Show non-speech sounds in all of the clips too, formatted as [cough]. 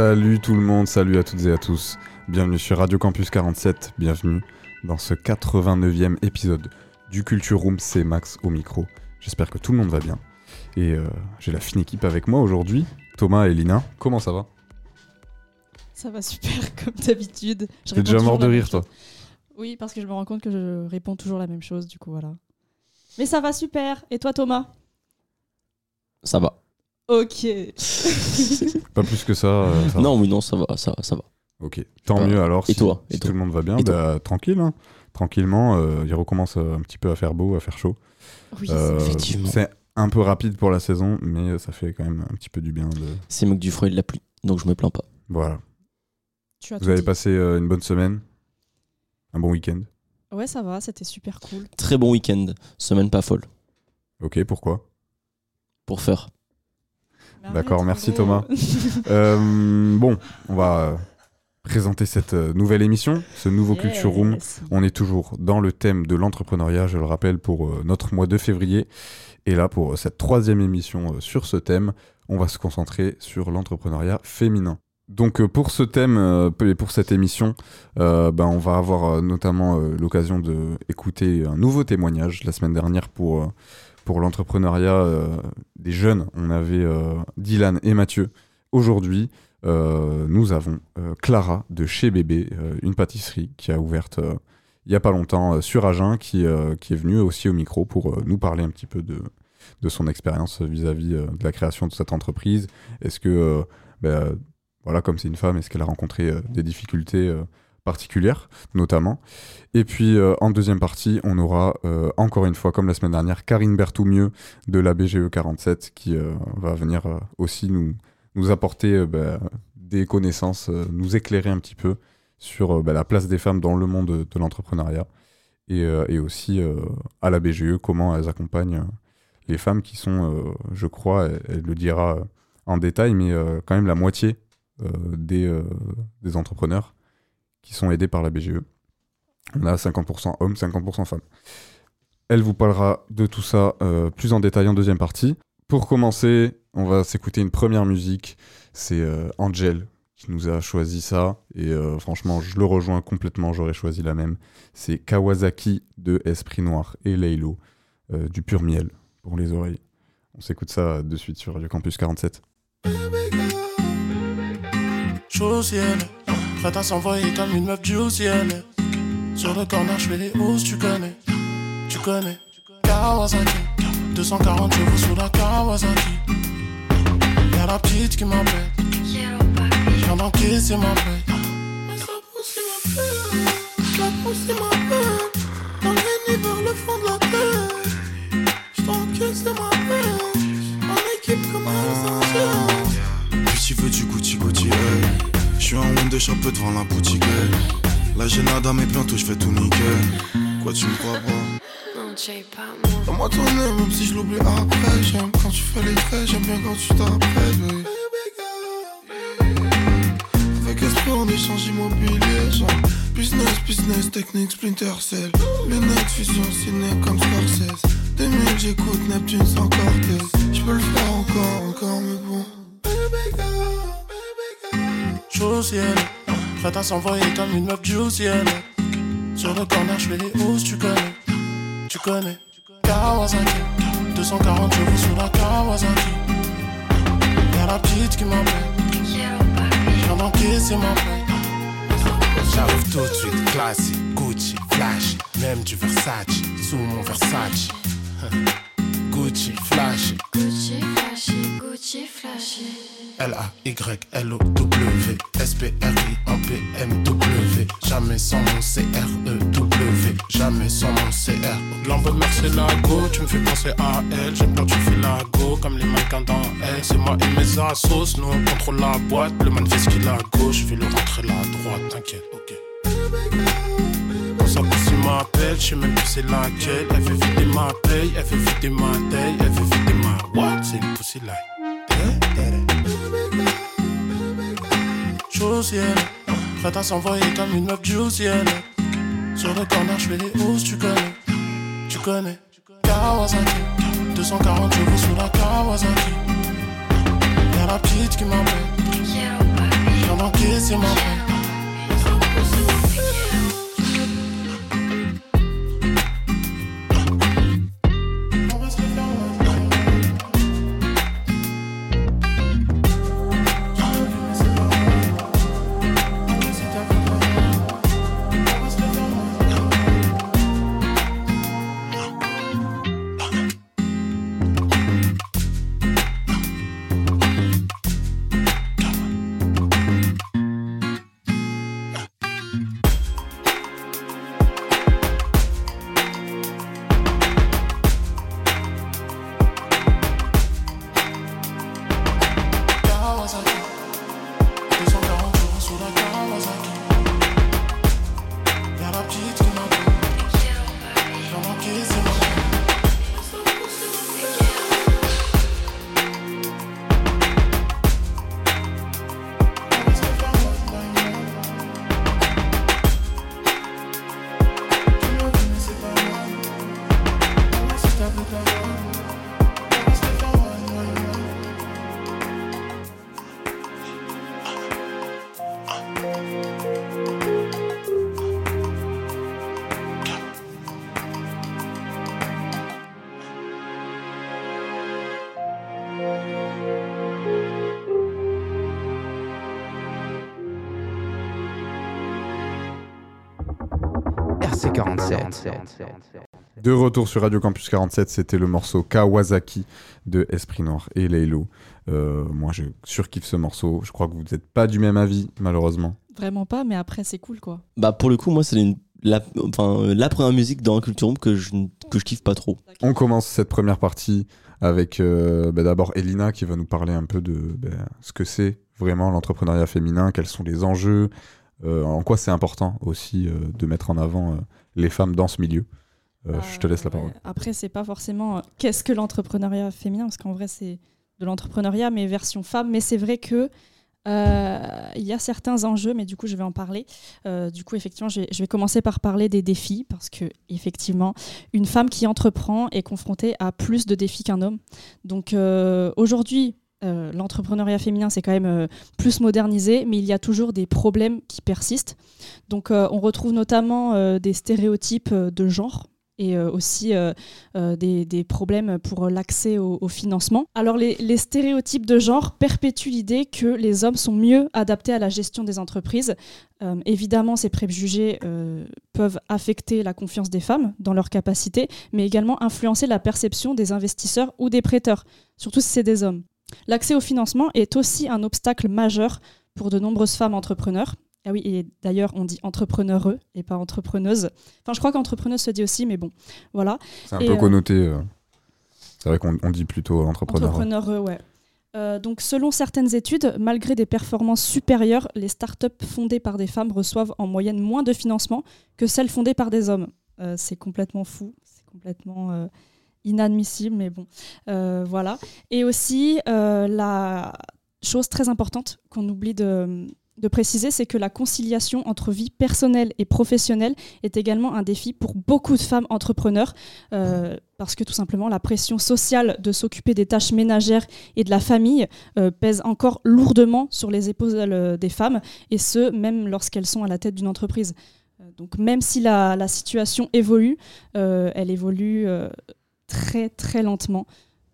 Salut tout le monde, salut à toutes et à tous. Bienvenue sur Radio Campus 47, bienvenue dans ce 89e épisode du Culture Room, c'est Max au micro. J'espère que tout le monde va bien. Et euh, j'ai la fine équipe avec moi aujourd'hui, Thomas et Lina. Comment ça va? Ça va super, [laughs] comme d'habitude. T'es déjà mort de rire toi. Oui, parce que je me rends compte que je réponds toujours la même chose, du coup, voilà. Mais ça va super. Et toi, Thomas? Ça va. Ok. [laughs] Pas plus que ça. euh, ça va. Non, oui, non, ça va, ça va, ça va. Ok, tant mieux alors. Et si, toi si Et tout toi le monde va bien, Et bah, tranquille. hein. Tranquillement, euh, il recommence euh, un petit peu à faire beau, à faire chaud. Oui, Euh, effectivement. c'est un peu rapide pour la saison, mais ça fait quand même un petit peu du bien. De... C'est mieux que du froid et de la pluie, donc je me plains pas. Voilà. tu as Vous tout avez dit. passé euh, une bonne semaine? Un bon week-end? Ouais, ça va, c'était super cool. Très bon week-end, semaine pas folle, Ok, pourquoi? Pour faire. D'accord, merci. Thomas. [laughs] Euh, bon, on va euh, présenter cette euh, nouvelle émission, ce nouveau Culture Room. On est toujours dans le thème de l'entrepreneuriat, je le rappelle, pour notre mois de février. Et là, pour cette troisième émission sur ce thème, on va se concentrer sur l'entrepreneuriat féminin. Donc pour ce thème et pour cette émission, euh, ben, on va avoir notamment l'occasion d'écouter un nouveau témoignage. La semaine dernière, pour, euh, pour l'entrepreneuriat euh, des jeunes, on avait euh, Dylan et Mathieu. Aujourd'hui, euh, nous avons Clara de chez Bébé, une pâtisserie qui a ouverte il y a pas longtemps sur Agen, qui, qui est venue aussi au micro pour nous parler un petit peu de, de son expérience vis-à-vis de la création de cette entreprise. Est-ce que, ben, voilà, comme c'est une femme, est-ce qu'elle a rencontré des difficultés particulières, notamment. Et puis euh, en deuxième partie, on aura euh, encore une fois, comme la semaine dernière, Karine Berthoumieux de la BGE 47 qui euh, va venir aussi nous, nous apporter ben, des connaissances, nous éclairer un petit peu sur ben, la place des femmes dans le monde de, l'entrepreneuriat et, et aussi à la BGE, comment elles accompagnent les femmes qui sont, je crois, elle, elle le dira en détail, mais quand même la moitié des, des entrepreneurs qui sont aidés par la BGE. On a 50% hommes, 50% femmes. Elle vous parlera de tout ça euh, plus en détail en deuxième partie. Pour commencer, on va s'écouter une première musique. C'est euh, Angel qui nous a choisi ça. Et euh, franchement, je le rejoins complètement. J'aurais choisi la même. C'est Kawasaki de Esprit Noir et euh, du pur miel pour les oreilles. On s'écoute ça de suite sur Radio Campus 47. Chaud au ciel, prête à s'envoyer comme une meuf du au ciel. Sur le corner, je fais les hausses, tu connais, tu connais. Kawasaki, 240 chevaux sous la Kawasaki. Y'a la petite qui m'appelle, je viens d'encaisser ma paix. Mais ça pousse, il m'appelle, ça pousse. Dans le nid vers le fond de la terre. J't'encaisse ma paix, honte de chapeau devant la boutique hey. Là j'ai nada mais bientôt je fais tout nickel. Quoi tu me crois pas? Donne-moi ton nez même si je l'oublie après. J'aime quand tu fais les traits, j'aime bien quand tu t'apprêtes baby. Avec esprit on échange immobilier genre. Business, business, technique, splinter cell. Lunettes, fusion, ciné comme Scorsese. 2000 j'écoute Neptune sans Cortez Je peux le faire encore, encore mais bon au ciel, prête à s'envoyer comme une meuf du ciel. Sur le corner, je fais les hausses, tu connais, tu connais. Kawasaki, 240 chevaux sous la Kawasaki. Y'a la petite qui m'appelle, viens d'encaisser ma paix. J'arrive tout de suite, classique, Gucci, flashy, même du Versace, sous mon Versace. [laughs] Gucci, flashy, Gucci flashy, Gucci flashy. L-A-Y-L-O-W S-P-R-I-M-P-M-W Jamais sans mon C-R-E-W Jamais sans mon CR. L'envoi de c'est la go, tu me fais penser à elle. J'aime quand tu fais la go, comme les mannequins dans elle. C'est moi et mes assos, nous on contrôle la boîte. Le man fait ce gauche, je vais le rentrer la droite, t'inquiète, ok. On s'en si m'appelle, je sais même plus c'est laquelle. Elle fait vider ma paye, elle fait vider ma taille, elle fait vider ma what? C'est une pussy like au ciel. Prête à s'envoyer comme une meuf du ciel. Sur le corner, je fais les hausses, tu connais. Tu connais. Kawasaki, 240 chevaux sous la Kawasaki. Y'a la petite qui m'appelle. Oh, Viens encaisser ma De retour sur Radio Campus 47, c'était le morceau Kawasaki de Esprit Noir et Laylo. Euh, moi, je surkiffe ce morceau. Je crois que vous n'êtes pas du même avis, malheureusement. Vraiment pas, mais après, c'est cool, quoi. Bah, pour le coup, moi, c'est une... la... Première musique dans la culture que je... que je kiffe pas trop. On commence cette première partie avec euh, bah, d'abord Elina qui va nous parler un peu de bah, ce que c'est vraiment l'entrepreneuriat féminin, quels sont les enjeux, en quoi c'est important aussi de mettre en avant les femmes dans ce milieu. Euh, je te laisse la parole. Après, c'est pas forcément euh, qu'est-ce que l'entrepreneuriat féminin, parce qu'en vrai, c'est de l'entrepreneuriat, mais version femme. Mais c'est vrai que euh, il y a certains enjeux, mais du coup, je vais en parler. du coup, effectivement, je vais, commencer par parler des défis, parce que effectivement, une femme qui entreprend est confrontée à plus de défis qu'un homme. Donc aujourd'hui, l'entrepreneuriat féminin, c'est quand même plus modernisé, mais il y a toujours des problèmes qui persistent. Donc, on retrouve notamment des stéréotypes de genre et euh, aussi euh, euh, des, problèmes pour l'accès au, financement. Alors les, stéréotypes de genre perpétuent l'idée que les hommes sont mieux adaptés à la gestion des entreprises. évidemment, ces préjugés peuvent affecter la confiance des femmes dans leurs capacités, mais également influencer la perception des investisseurs ou des prêteurs, surtout si c'est des hommes. L'accès au financement est aussi un obstacle majeur pour de nombreuses femmes entrepreneurs. Ah oui, et d'ailleurs, on dit entrepreneureux et pas entrepreneuse. Enfin, je crois qu'entrepreneuse se dit aussi, mais bon, voilà. C'est un peu connoté. Euh, c'est vrai qu'on dit plutôt entrepreneur. Entrepreneureux, ouais. Euh, donc, selon certaines études, malgré des performances supérieures, les startups fondées par des femmes reçoivent en moyenne moins de financement que celles fondées par des hommes. Euh, c'est complètement fou, c'est complètement inadmissible, mais bon, voilà. Et aussi, la chose très importante qu'on oublie de, préciser, c'est que la conciliation entre vie personnelle et professionnelle est également un défi pour beaucoup de femmes entrepreneurs, euh, parce que tout simplement la pression sociale de s'occuper des tâches ménagères et de la famille euh, pèse encore lourdement sur les épaules euh, des femmes, et ce, même lorsqu'elles sont à la tête d'une entreprise. donc même si la situation évolue, elle évolue très très lentement.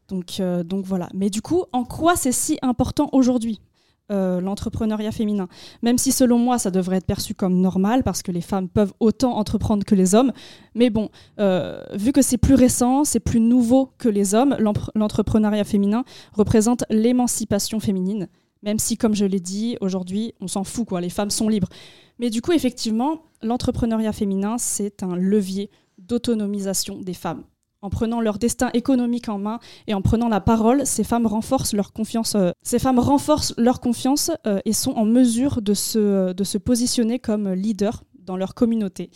Donc, donc voilà. Mais du coup, en quoi c'est si important aujourd'hui euh, l'entrepreneuriat féminin? Même si selon moi ça devrait être perçu comme normal parce que les femmes peuvent autant entreprendre que les hommes. Mais bon, euh, vu que c'est plus récent, c'est plus nouveau que les hommes, l'entrepreneuriat féminin représente l'émancipation féminine. Même si, comme je l'ai dit, aujourd'hui, on s'en fout, quoi, les femmes sont libres. Mais du coup, effectivement, l'entrepreneuriat féminin, c'est un levier d'autonomisation des femmes. En prenant leur destin économique en main et en prenant la parole, ces femmes renforcent leur confiance, euh, ces femmes renforcent leur confiance euh, et sont en mesure de se, de se positionner comme leader dans leur communauté.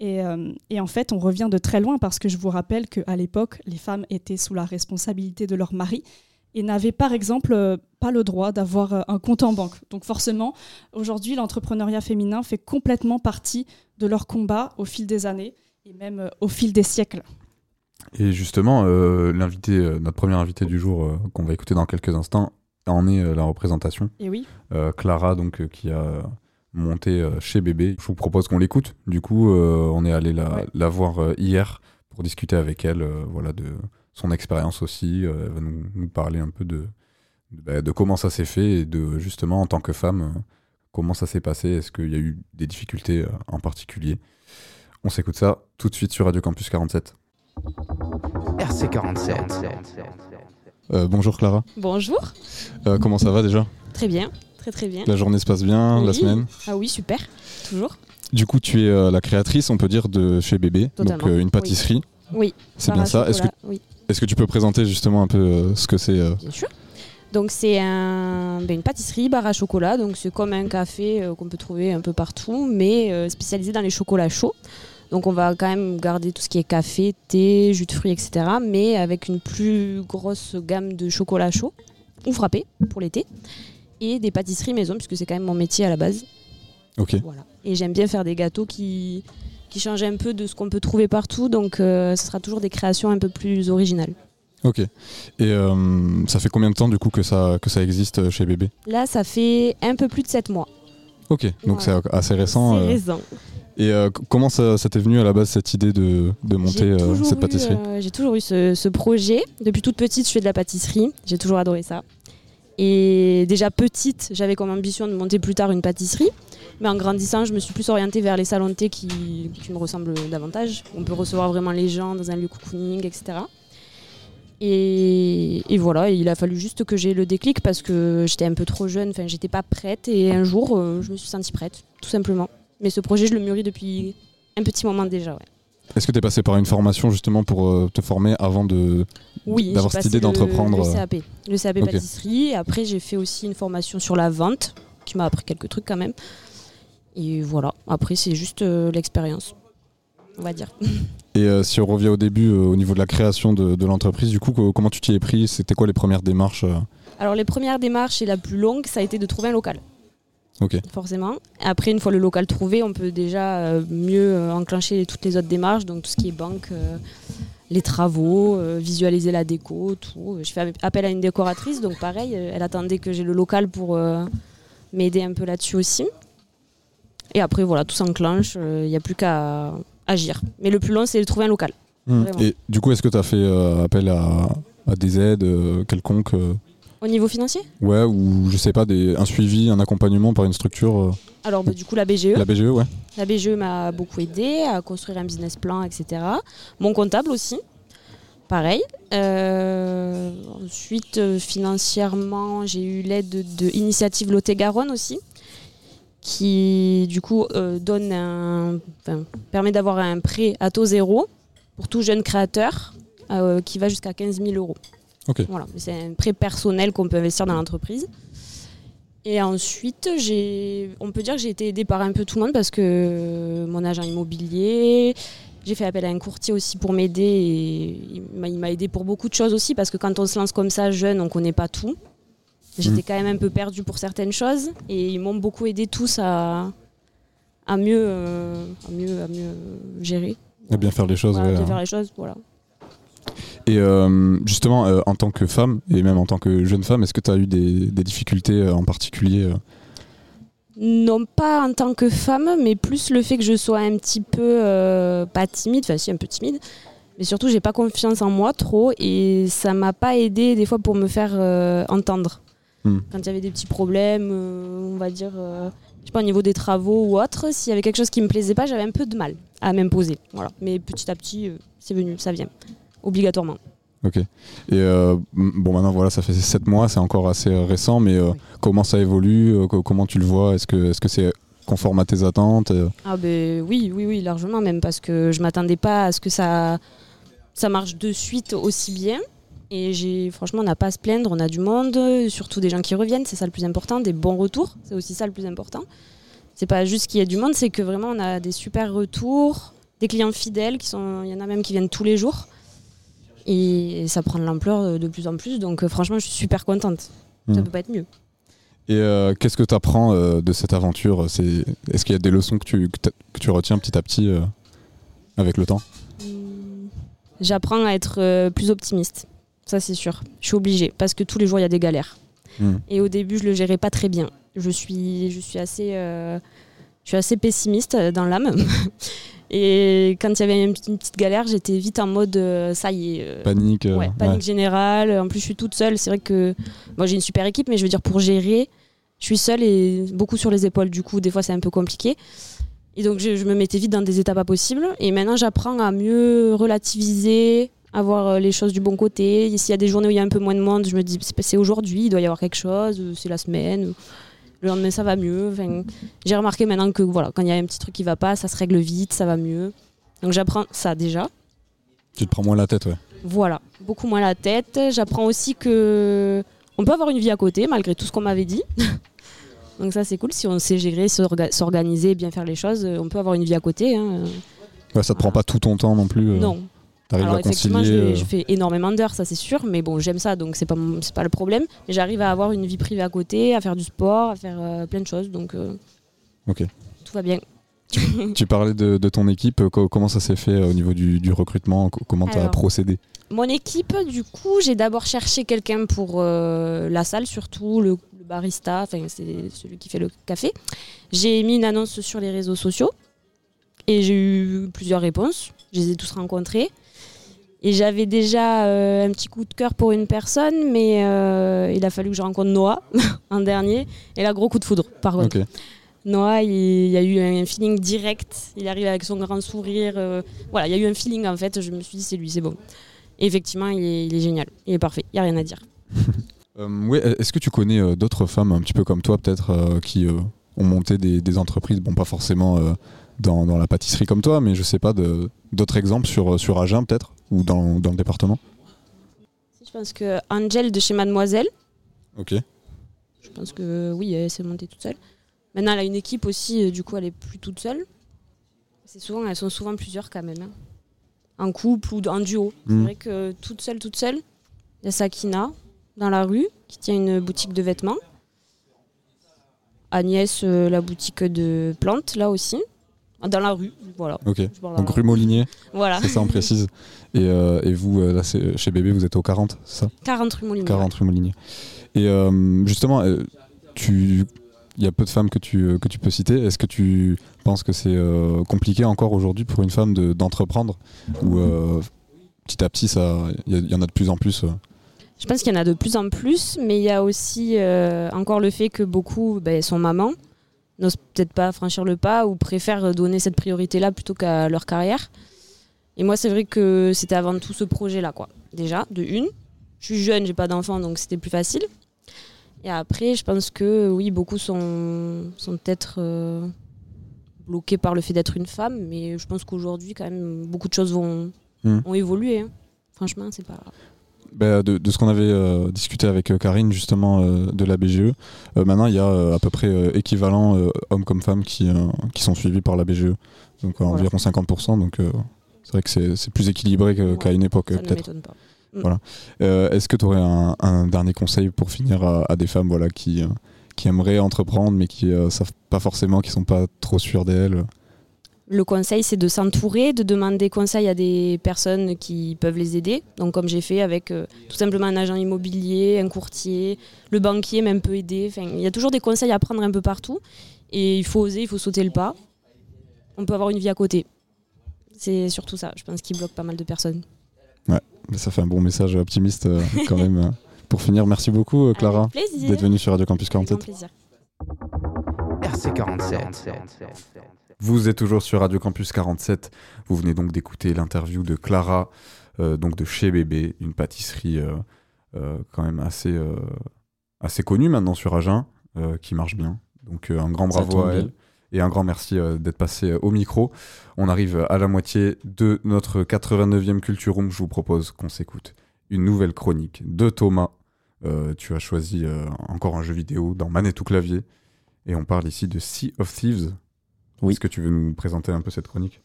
Euh, et, en fait, on revient de très loin parce que je vous rappelle qu'à l'époque, les femmes étaient sous la responsabilité de leur mari et n'avaient par exemple pas le droit d'avoir un compte en banque. Donc forcément, aujourd'hui, l'entrepreneuriat féminin fait complètement partie de leur combat au fil des années et même au fil des siècles. Et justement, euh, l'invité, euh, notre premier invité du jour, euh, qu'on va écouter dans quelques instants, en est la représentation. Et oui. Clara, donc, qui a monté chez Bébé. Je vous propose qu'on l'écoute. Du coup, on est allé la, voir hier pour discuter avec elle, voilà, de son expérience aussi. elle va nous, parler un peu de, bah, de, comment ça s'est fait et de justement en tant que femme, comment ça s'est passé. Est-ce qu'il y a eu des difficultés en particulier? On s'écoute ça tout de suite sur Radio Campus 47. RC47. Euh, bonjour Clara. Bonjour. Euh, comment ça va déjà? Très bien, très très bien. La journée se passe bien, la semaine? Ah oui, super, toujours. Du coup, tu es euh, la créatrice, on peut dire, de chez Bébé, donc une pâtisserie. Oui. C'est bien ça. Est-ce que, est que tu peux présenter justement un peu ce que c'est Bien sûr. Donc c'est un, ben, une pâtisserie bar à chocolat, donc c'est comme un café qu'on peut trouver un peu partout, mais spécialisé dans les chocolats chauds. Donc on va quand même garder tout ce qui est café, thé, jus de fruits, etc. Mais avec une plus grosse gamme de chocolat chaud ou frappé pour l'été. Et des pâtisseries maison, puisque c'est quand même mon métier à la base. Ok. Voilà. Et j'aime bien faire des gâteaux qui, qui changent un peu de ce qu'on peut trouver partout. Donc euh, ce sera toujours des créations un peu plus originales. Ok. Et euh, ça fait combien de temps du coup que ça, que ça existe chez Bébé? Là, ça fait un peu plus de 7 mois. Ok, donc c'est assez récent. C'est euh. récent. Et euh, comment ça, t'est venu à la base cette idée de, monter euh, cette pâtisserie? euh, J'ai toujours eu ce, projet. Depuis toute petite, je fais de la pâtisserie. J'ai toujours adoré ça. Et déjà petite, j'avais comme ambition de monter plus tard une pâtisserie. Mais en grandissant, je me suis plus orientée vers les salons de thé qui, me ressemblent davantage. On peut recevoir vraiment les gens dans un lieu cocooning, etc. Et, voilà, il a fallu juste que j'ai le déclic parce que j'étais un peu trop jeune, enfin j'étais pas prête et un jour je me suis sentie prête, tout simplement. Mais ce projet, je le mûris depuis un petit moment déjà. Ouais. Est-ce que tu es passé par une formation justement pour euh, te former avant de oui, d'avoir cette idée d'entreprendre le, euh, CAP, le CAP pâtisserie. Après, j'ai fait aussi une formation sur la vente qui m'a appris quelques trucs quand même. Et voilà. Après, c'est juste euh, l'expérience, on va dire. [laughs] Et si on revient au début, au niveau de la création de, de l'entreprise, du coup, comment tu t'y es pris? C'était quoi les premières démarches Alors, les premières démarches et la plus longue, ça a été de trouver un local. Forcément. Après, une fois le local trouvé, on peut déjà euh, mieux euh, enclencher toutes les autres démarches, donc tout ce qui est banque, euh, les travaux, visualiser la déco, tout. Je fais appel à une décoratrice, donc pareil, elle attendait que j'ai le local pour m'aider un peu là-dessus aussi. Et après, voilà, tout s'enclenche, il n'y a plus qu'à agir. Mais le plus long, c'est de trouver un local. Mmh. Et du coup, est-ce que tu as fait appel à, à, des aides quelconques au niveau financier? Ouais, ou je sais pas, des, un suivi, un accompagnement par une structure. Euh. Alors, bah, du coup, la BGE. La BGE, ouais. La BGE m'a beaucoup aidé à construire un business plan, etc. Mon comptable aussi, pareil. Euh, ensuite, euh, financièrement, j'ai eu l'aide de, Initiative Lot-et-Garonne aussi, qui du coup donne un, permet d'avoir un prêt à taux zéro pour tout jeune créateur qui va jusqu'à 15 000 euros. Voilà, c'est un prêt personnel qu'on peut investir dans l'entreprise. Et ensuite, on peut dire que j'ai été aidée par un peu tout le monde parce que mon agent immobilier, j'ai fait appel à un courtier aussi pour m'aider et il m'a aidé pour beaucoup de choses aussi parce que quand on se lance comme ça jeune, on ne connaît pas tout. J'étais mmh. quand même un peu perdue pour certaines choses et ils m'ont beaucoup aidé tous à, à, mieux, euh, à, mieux, à mieux gérer. À bien faire les choses. à bien faire les choses, voilà. Et euh, justement, euh, en tant que femme, et même en tant que jeune femme, est-ce que tu as eu des, difficultés en particulier Non, pas en tant que femme, mais plus le fait que je sois un petit peu, pas timide, enfin si, un peu timide, mais surtout, j'ai pas confiance en moi trop, et ça m'a pas aidé des fois pour me faire entendre. Hmm. Quand il y avait des petits problèmes, on va dire, je sais pas, au niveau des travaux ou autre, s'il y avait quelque chose qui me plaisait pas, j'avais un peu de mal à m'imposer. Voilà. Mais petit à petit, c'est venu, ça vient obligatoirement. Ok. Et euh, bon, maintenant, voilà, ça fait 7 mois, c'est encore assez euh, récent, mais euh, comment ça évolue Comment tu le vois? Est-ce que c'est -ce conforme à tes attentes euh? Ah ben oui, oui, oui, largement même, parce que je m'attendais pas à ce que ça, ça marche de suite aussi bien. Et j'ai, franchement, on n'a pas à se plaindre, on a du monde, surtout des gens qui reviennent, c'est ça le plus important, des bons retours, c'est aussi ça le plus important. C'est pas juste qu'il y ait du monde, c'est que vraiment on a des super retours, des clients fidèles, qui sont, il y en a même qui viennent tous les jours. Et ça prend de l'ampleur de plus en plus, donc euh, franchement, je suis super contente. Ça Mm. peut pas être mieux. Et euh, qu'est-ce que tu apprends de cette aventure Est-ce qu'il y a des leçons que tu, que tu retiens petit à petit euh, avec le temps? Hmm, J'apprends à être euh, plus optimiste. Ça, c'est sûr. Je suis obligée parce que tous les jours, il y a des galères. Hmm. Et au début, je le gérais pas très bien. Je suis, je suis, assez, euh, je suis assez pessimiste dans l'âme. [laughs] Et quand il y avait une petite, une petite galère, j'étais vite en mode euh, ça y est. euh, Panique euh, ouais, panique ouais. générale. En plus, je suis toute seule. C'est vrai que moi, j'ai une super équipe, mais je veux dire, pour gérer, je suis seule et beaucoup sur les épaules. Du coup, des fois, c'est un peu compliqué. Et donc, je, je me mettais vite dans des états pas possibles. Et maintenant, j'apprends à mieux relativiser, à voir euh, les choses du bon côté. S'il y a des journées où il y a un peu moins de monde, je me dis, c'est- aujourd'hui, il doit y avoir quelque chose, euh, c'est la semaine. Le lendemain, ça va mieux. Enfin, j'ai remarqué maintenant que voilà, quand il y a un petit truc qui va pas, ça se règle vite, ça va mieux. Donc, j'apprends ça déjà. Tu te prends moins la tête, ouais. Voilà, beaucoup moins la tête. J'apprends aussi que on peut avoir une vie à côté malgré tout ce qu'on m'avait dit. [laughs] Donc ça c'est cool, si on sait gérer, s'orga- s'organiser, bien faire les choses, euh, on peut avoir une vie à côté. hein. Ouais, ça te prend pas tout ton temps non plus. euh, Non. Alors effectivement, je, euh, je fais énormément d'heures, ça c'est sûr, mais bon, j'aime ça, donc c'est pas c'est pas le problème. Mais j'arrive à avoir une vie privée à côté, à faire du sport, à faire euh, plein de choses, donc euh, Ok. tout va bien. Tu parlais de, de ton équipe, co- comment ça s'est fait au niveau du, du recrutement co- Comment tu as procédé? Mon équipe, du coup, j'ai d'abord cherché quelqu'un pour euh, la salle, surtout le, le barista, enfin c'est celui qui fait le café. J'ai mis une annonce sur les réseaux sociaux et j'ai eu plusieurs réponses. Je les ai tous rencontrés. Et j'avais déjà euh, un petit coup de cœur pour une personne, mais euh, il a fallu que je rencontre Noah [laughs] en dernier. Et là, gros coup de foudre, par contre. Noah, il, y a eu un feeling direct. Il arrive avec son grand sourire. euh, voilà, il y a eu un feeling en fait. Je me suis dit, c'est lui, c'est bon. Et effectivement, il est, il est génial. Il est parfait. Il n'y a rien à dire. [laughs] Euh, ouais, Est-ce que tu connais euh, d'autres femmes un petit peu comme toi, peut-être, qui ont monté des, des entreprises? Bon, pas forcément dans, dans la pâtisserie comme toi, mais je sais pas, d'autres exemples sur, sur Agen, peut-être? Ou dans, dans le département Je pense que Angel de chez Mademoiselle, Ok. je pense que oui, elle s'est montée toute seule. Maintenant, elle a une équipe aussi, euh, du coup, elle est plus toute seule. C'est souvent, elles sont souvent plusieurs quand même. hein. En couple ou en duo. C'est Mm. vrai que toute seule, toute seule, il y a Sakina dans la rue qui tient une boutique de vêtements. Agnès, euh, la boutique de plantes, là aussi. Dans la rue, voilà. Ok. Donc rue Molinier, Voilà. c'est ça, on précise. Et, euh, et vous, euh, là, chez Bébé, vous êtes au 40, c'est ça? 40 rue Molinier. 40 rue Molinier. Et euh, justement, euh, tu... il y a peu de femmes que tu, que tu peux citer. Est-ce que tu penses que c'est compliqué encore aujourd'hui pour une femme de- d'entreprendre Ou petit à petit, ça, il y, en a de plus en plus Je pense qu'il y en a de plus en plus, mais il y a aussi encore le fait que beaucoup ben, sont mamans, n'osent peut-être pas franchir le pas ou préfèrent donner cette priorité-là plutôt qu'à leur carrière. Et moi, c'est vrai que c'était avant tout ce projet-là, quoi. Déjà, de une. Je suis jeune, j'ai pas d'enfant, donc c'était plus facile. Et après, je pense que oui, beaucoup sont, sont peut-être euh, bloqués par le fait d'être une femme, mais je pense qu'aujourd'hui, quand même, beaucoup de choses vont, Hmm. ont évolué. hein. Franchement, c'est pas. Bah, de, de ce qu'on avait euh, discuté avec euh, Karine justement euh, de la BGE, maintenant il y a à peu près équivalent hommes comme femmes qui, qui sont suivis par la BGE, donc Voilà. environ 50%. Donc c'est vrai que c'est plus équilibré Ouais, qu'à une époque peut-être. pas. Voilà. Est-ce que tu aurais un, un dernier conseil pour finir à, à des femmes voilà, qui, qui aimeraient entreprendre mais qui ne savent pas forcément, qui sont pas trop sûres d'elles Le conseil, c'est de s'entourer, de demander conseil à des personnes qui peuvent les aider. Donc, comme j'ai fait avec euh, tout simplement un agent immobilier, un courtier, le banquier même peut aider. Enfin, il y a toujours des conseils à prendre un peu partout. Et il faut oser, il faut sauter le pas. On peut avoir une vie à côté. C'est surtout ça, je pense, qui bloque pas mal de personnes. Mais Ça fait un bon message optimiste euh, quand même. euh. [laughs] Pour finir, merci beaucoup euh, Clara Avec plaisir. d'être venue sur Radio Campus Avec grand 47. plaisir. RC47. Vous êtes toujours sur Radio Campus 47. Vous venez donc d'écouter l'interview de Clara, euh, donc de chez Bébé, une pâtisserie euh, euh, quand même assez, assez connue maintenant sur Agen, qui marche bien. Donc un grand bravo à elle. bien. Et un grand merci d'être passé au micro. On arrive à la moitié de notre 89e Culture Room. Je vous propose qu'on s'écoute une nouvelle chronique de Thomas. Tu as choisi encore un jeu vidéo dans manette ou clavier. Et on parle ici de Sea of Thieves. Oui. Est-ce que tu veux nous présenter un peu cette chronique?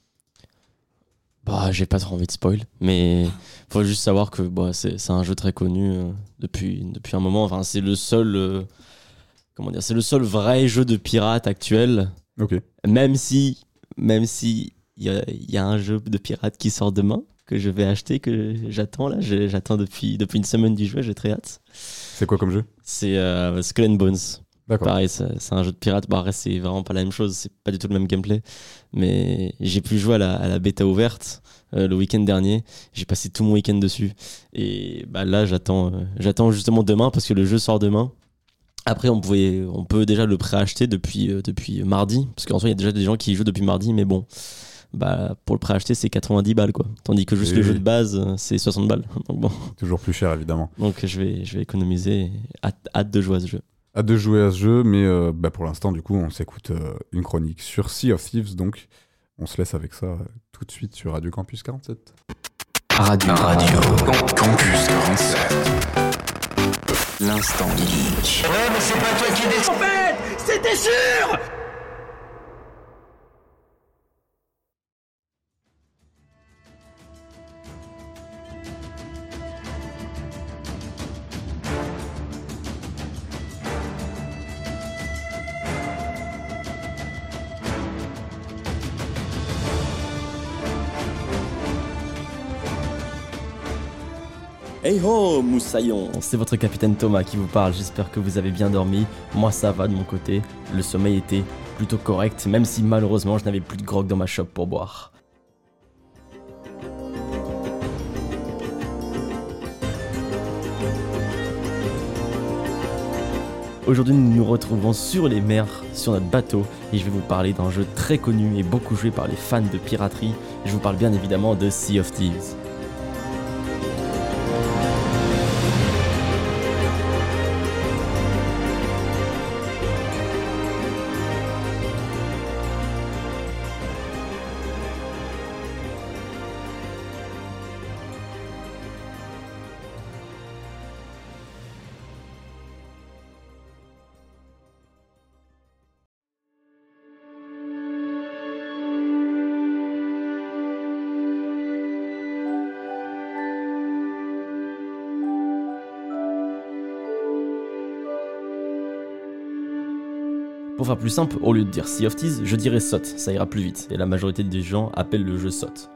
Bah, j'ai pas trop envie de spoil, mais faut juste savoir que bah, c'est un jeu très connu euh, depuis, depuis un moment. Enfin, c'est le seul. euh, comment dire C'est le seul vrai jeu de pirate actuel. Ok. Même si. Même si. Il y a, il y a un jeu de pirate qui sort demain, que je vais acheter, que j'attends là. J'attends depuis, depuis une semaine d'y jouer, j'ai très hâte. C'est quoi comme jeu? C'est euh, Skull and Bones. Pareil, c'est un jeu de pirate. Bon, après, c'est vraiment pas la même chose. C'est pas du tout le même gameplay. Mais j'ai pu jouer à la, à la bêta ouverte euh, le week-end dernier. J'ai passé tout mon week-end dessus. Et bah, là, j'attends euh, j'attends justement demain parce que le jeu sort demain. Après, on, pouvait, on peut déjà le préacheter depuis, euh, depuis mardi. Parce qu'en soi, il y a déjà des gens qui y jouent depuis mardi. Mais bon, bah, pour le préacheter, c'est 90 balles. quoi. Tandis que juste Oui, le jeu de base, c'est 60 balles. [laughs] Donc bon, Toujours plus cher, évidemment. donc je vais, je vais économiser. Hâte, hâte de jouer à ce jeu. Hâte de jouer à ce jeu, mais euh, bah, pour l'instant, du coup, on s'écoute euh, une chronique sur Sea of Thieves. Donc, on se laisse avec ça euh, tout de suite sur Radio Campus 47. Radio, Radio, Campus 47. L'instant geek. Hey ho, moussaillon C'est votre capitaine Thomas qui vous parle, j'espère que vous avez bien dormi. Moi ça va de mon côté, le sommeil était plutôt correct, même si malheureusement je n'avais plus de grog dans ma shop pour boire. Aujourd'hui, nous nous retrouvons sur les mers, sur notre bateau, et je vais vous parler d'un jeu très connu et beaucoup joué par les fans de piraterie. Je vous parle bien évidemment de Sea of Thieves. Pour faire plus simple, au lieu de dire Sea of Thieves, je dirais SOT, ça ira plus vite, et la majorité des gens appellent le jeu SOT.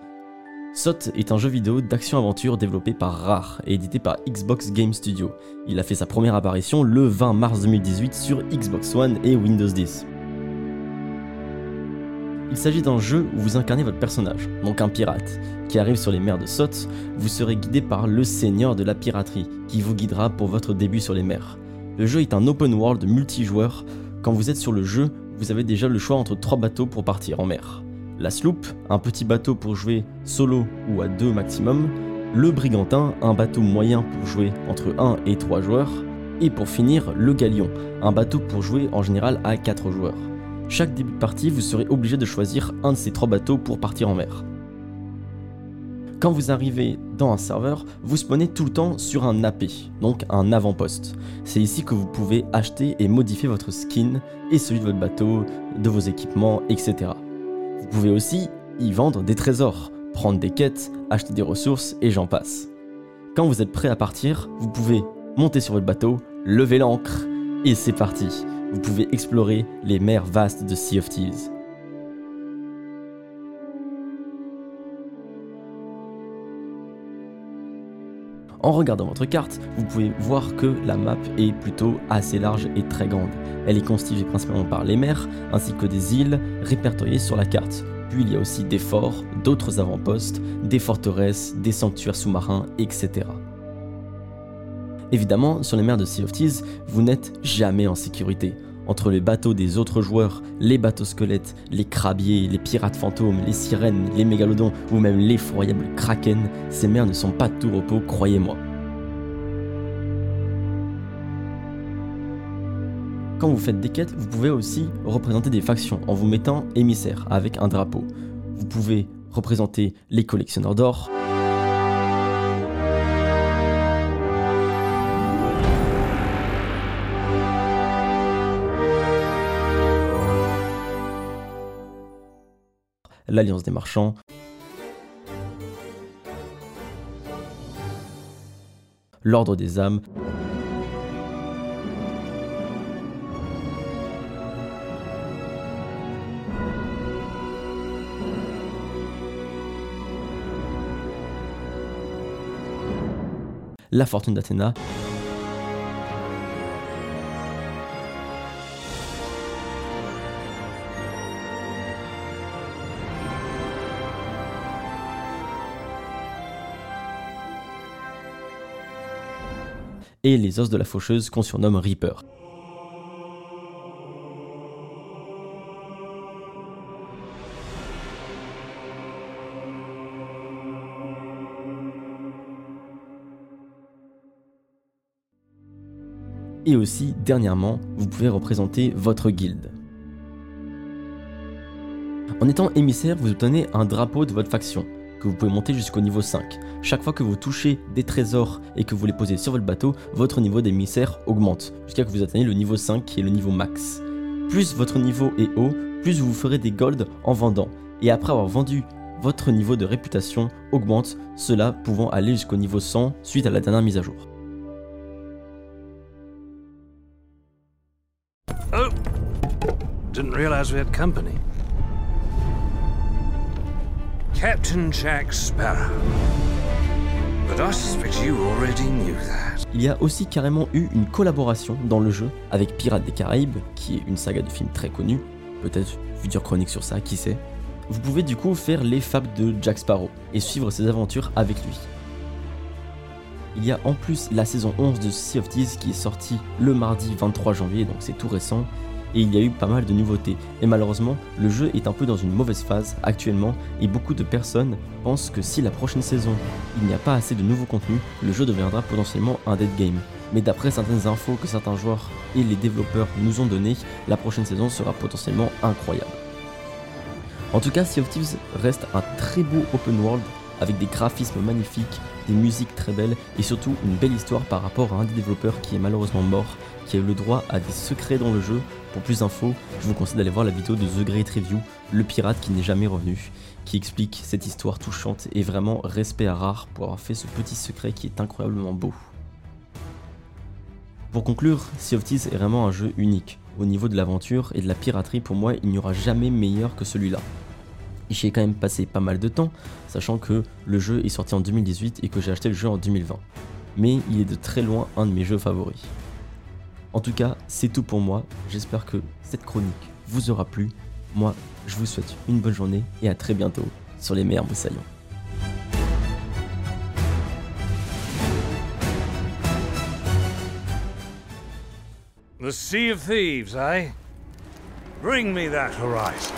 SOT est un jeu vidéo d'action-aventure développé par Rare et édité par Xbox Game Studio. Il a fait sa première apparition le 20 mars 2018 sur Xbox One et Windows 10. Il s'agit d'un jeu où vous incarnez votre personnage, donc un pirate, qui arrive sur les mers de Sot. Vous serez guidé par le seigneur de la piraterie, qui vous guidera pour votre début sur les mers. Le jeu est un open world multijoueur. Quand vous êtes sur le jeu, vous avez déjà le choix entre trois bateaux pour partir en mer. La sloop, un petit bateau pour jouer solo ou à deux maximum. Le brigantin, un bateau moyen pour jouer entre 1 et 3 joueurs. Et pour finir, le galion, un bateau pour jouer en général à 4 joueurs. Chaque début de partie, vous serez obligé de choisir un de ces trois bateaux pour partir en mer. Quand vous arrivez dans un serveur, vous spawnez tout le temps sur un AP, donc un avant-poste. C'est ici que vous pouvez acheter et modifier votre skin et celui de votre bateau, de vos équipements, etc. Vous pouvez aussi y vendre des trésors, prendre des quêtes, acheter des ressources et j'en passe. Quand vous êtes prêt à partir, vous pouvez monter sur votre bateau, lever l'ancre et c'est parti. Vous pouvez explorer les mers vastes de Sea of Thieves. En regardant votre carte, vous pouvez voir que la map est plutôt assez large et très grande. Elle est constituée principalement par les mers ainsi que des îles répertoriées sur la carte. Puis il y a aussi des forts, d'autres avant-postes, des forteresses, des sanctuaires sous-marins, etc. Évidemment, sur les mers de Sea of Thieves, vous n'êtes jamais en sécurité. Entre les bateaux des autres joueurs, les bateaux squelettes, les crabiers, les pirates fantômes, les sirènes, les mégalodons ou même l'effroyable kraken, ces mers ne sont pas de tout repos, croyez-moi. Quand vous faites des quêtes, vous pouvez aussi représenter des factions en vous mettant émissaire avec un drapeau. Vous pouvez représenter les collectionneurs d'or, l'Alliance des marchands, l'Ordre des âmes, la fortune d'Athéna, et les os de la faucheuse qu'on surnomme Reaper. Et aussi, dernièrement, vous pouvez représenter votre guilde. En étant émissaire, vous obtenez un drapeau de votre faction, vous pouvez monter jusqu'au niveau 5. Chaque fois que vous touchez des trésors et que vous les posez sur votre bateau, votre niveau d'émissaire augmente, jusqu'à que vous atteignez le niveau 5 qui est le niveau max. Plus votre niveau est haut, plus vous ferez des golds en vendant. Et après avoir vendu, votre niveau de réputation augmente, cela pouvant aller jusqu'au niveau 100 suite à la dernière mise à jour. Oh. Captain Jack Sparrow. Il y a aussi carrément eu une collaboration dans le jeu avec Pirates des Caraïbes, qui est une saga de films très connue, peut-être future chronique sur ça, qui sait. Vous pouvez du coup faire les fables de Jack Sparrow et suivre ses aventures avec lui. Il y a en plus la saison 11 de Sea of Thieves qui est sortie le mardi 23 janvier, donc c'est tout récent, et il y a eu pas mal de nouveautés. Et malheureusement, le jeu est un peu dans une mauvaise phase actuellement, et beaucoup de personnes pensent que si la prochaine saison, il n'y a pas assez de nouveaux contenus, le jeu deviendra potentiellement un dead game. Mais d'après certaines infos que certains joueurs et les développeurs nous ont données, la prochaine saison sera potentiellement incroyable. En tout cas, Sea of Thieves reste un très beau open world avec des graphismes magnifiques, des musiques très belles et surtout une belle histoire par rapport à un des développeurs qui est malheureusement mort, qui a eu le droit à des secrets dans le jeu. Pour plus d'infos, je vous conseille d'aller voir la vidéo de The Great Review, le pirate qui n'est jamais revenu, qui explique cette histoire touchante et vraiment respect à rare pour avoir fait ce petit secret qui est incroyablement beau. Pour conclure, Sea of Thieves est vraiment un jeu unique. Au niveau de l'aventure et de la piraterie, pour moi, il n'y aura jamais meilleur que celui-là. J'y ai quand même passé pas mal de temps, sachant que le jeu est sorti en 2018 et que j'ai acheté le jeu en 2020. Mais il est de très loin un de mes jeux favoris. En tout cas, c'est tout pour moi. J'espère que cette chronique vous aura plu. Moi, je vous souhaite une bonne journée et à très bientôt sur les meilleurs moussaillons. The Sea of Thieves, eh? Bring me that horizon.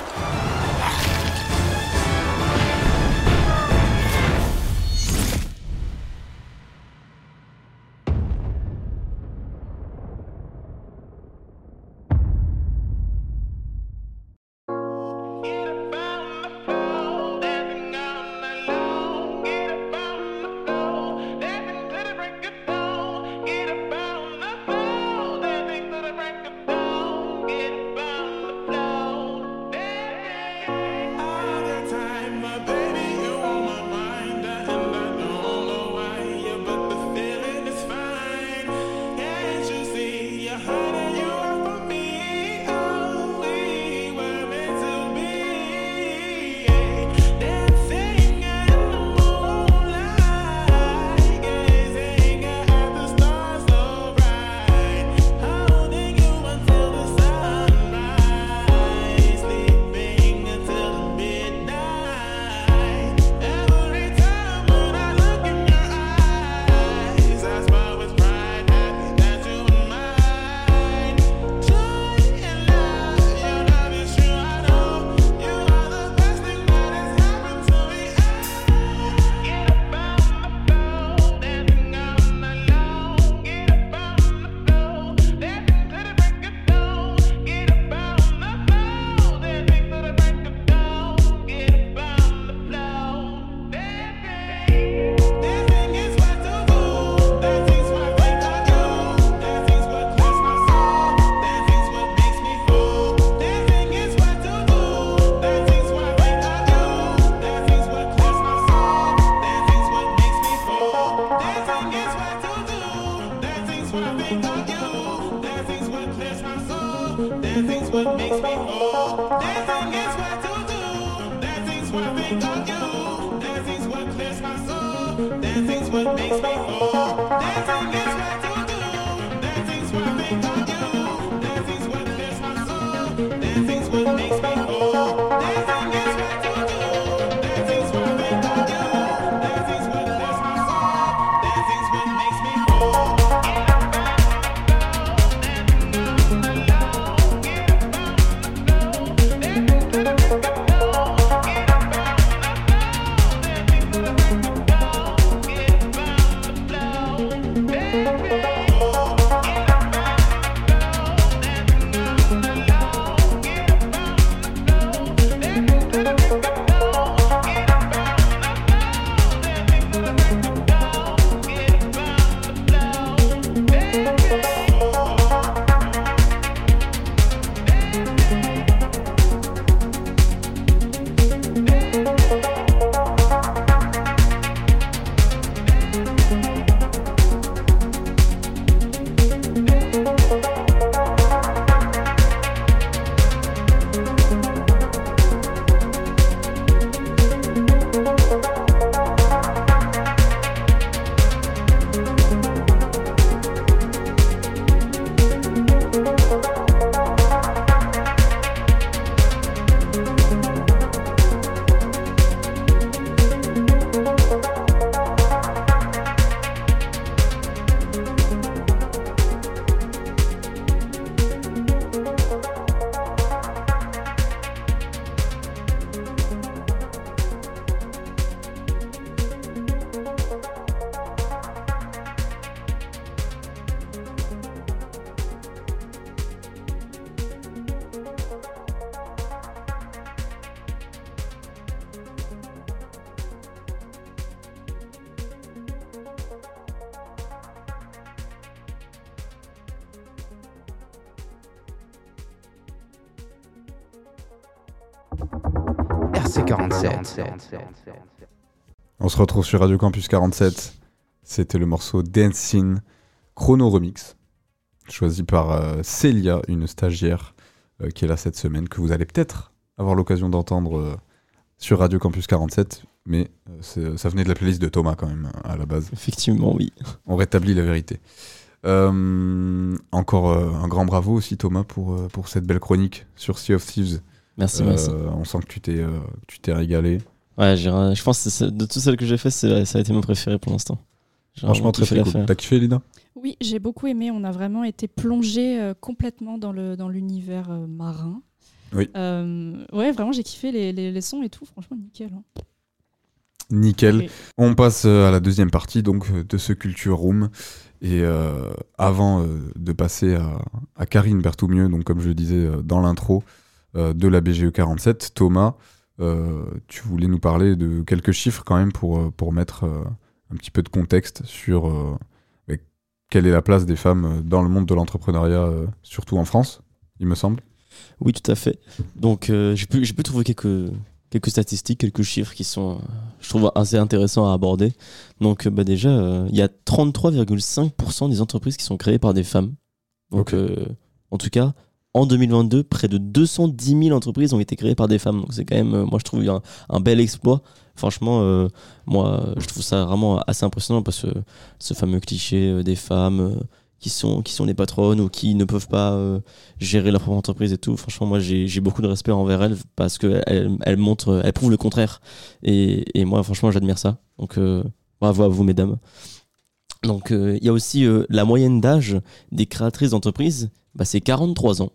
On se retrouve sur Radio Campus 47. C'était le morceau Dancing Chrono Remix, choisi par euh, Célia, une stagiaire euh, qui est là cette semaine, que vous allez peut-être avoir l'occasion d'entendre euh, sur Radio Campus 47. Mais ça venait de la playlist de Thomas quand même, à la base. Effectivement, oui. On rétablit la vérité. encore un grand bravo aussi Thomas pour, pour cette belle chronique sur Sea of Thieves. Merci, merci. On sent que tu t'es tu t'es régalé. Ouais, je pense que de toutes celles que j'ai fait, ça a été mon préféré pour l'instant. Franchement, très, très cool. T'as kiffé, Lina Oui, j'ai beaucoup aimé. On a vraiment été plongé euh, complètement dans l'univers dans euh, marin. Oui. Euh, ouais, vraiment, j'ai kiffé les, les, sons et tout. Franchement, nickel. Hein. Nickel. On passe à la deuxième partie donc de ce Culture Room. Et avant de passer à, à Karine Berthoumieux, donc comme je le disais dans l'intro de la BGE 47, Thomas, euh, tu voulais nous parler de quelques chiffres quand même pour, euh, pour mettre euh, un petit peu de contexte sur quelle est la place des femmes dans le monde de l'entrepreneuriat, surtout en France, il me semble. Oui, tout à fait. Donc, j'ai pu, pu, trouver quelques, quelques statistiques, quelques chiffres qui sont, je trouve, assez intéressants à aborder. Donc, bah déjà, il y a 33,5% des entreprises qui sont créées par des femmes. Donc, en tout cas, en 2022, près de 210 000 entreprises ont été créées par des femmes. Donc c'est quand même, euh, moi je trouve un, bel exploit. Franchement, euh, moi je trouve ça vraiment assez impressionnant parce que ce fameux cliché euh, des femmes qui sont qui sont les patronnes ou qui ne peuvent pas gérer leur propre entreprise et tout. Franchement, moi j'ai beaucoup de respect envers elles parce qu'elles elles montrent, elles prouvent le contraire. Et, moi franchement j'admire ça. Donc bravo à vous mesdames. Donc il y a aussi la moyenne d'âge des créatrices d'entreprises, bah, c'est 43 ans.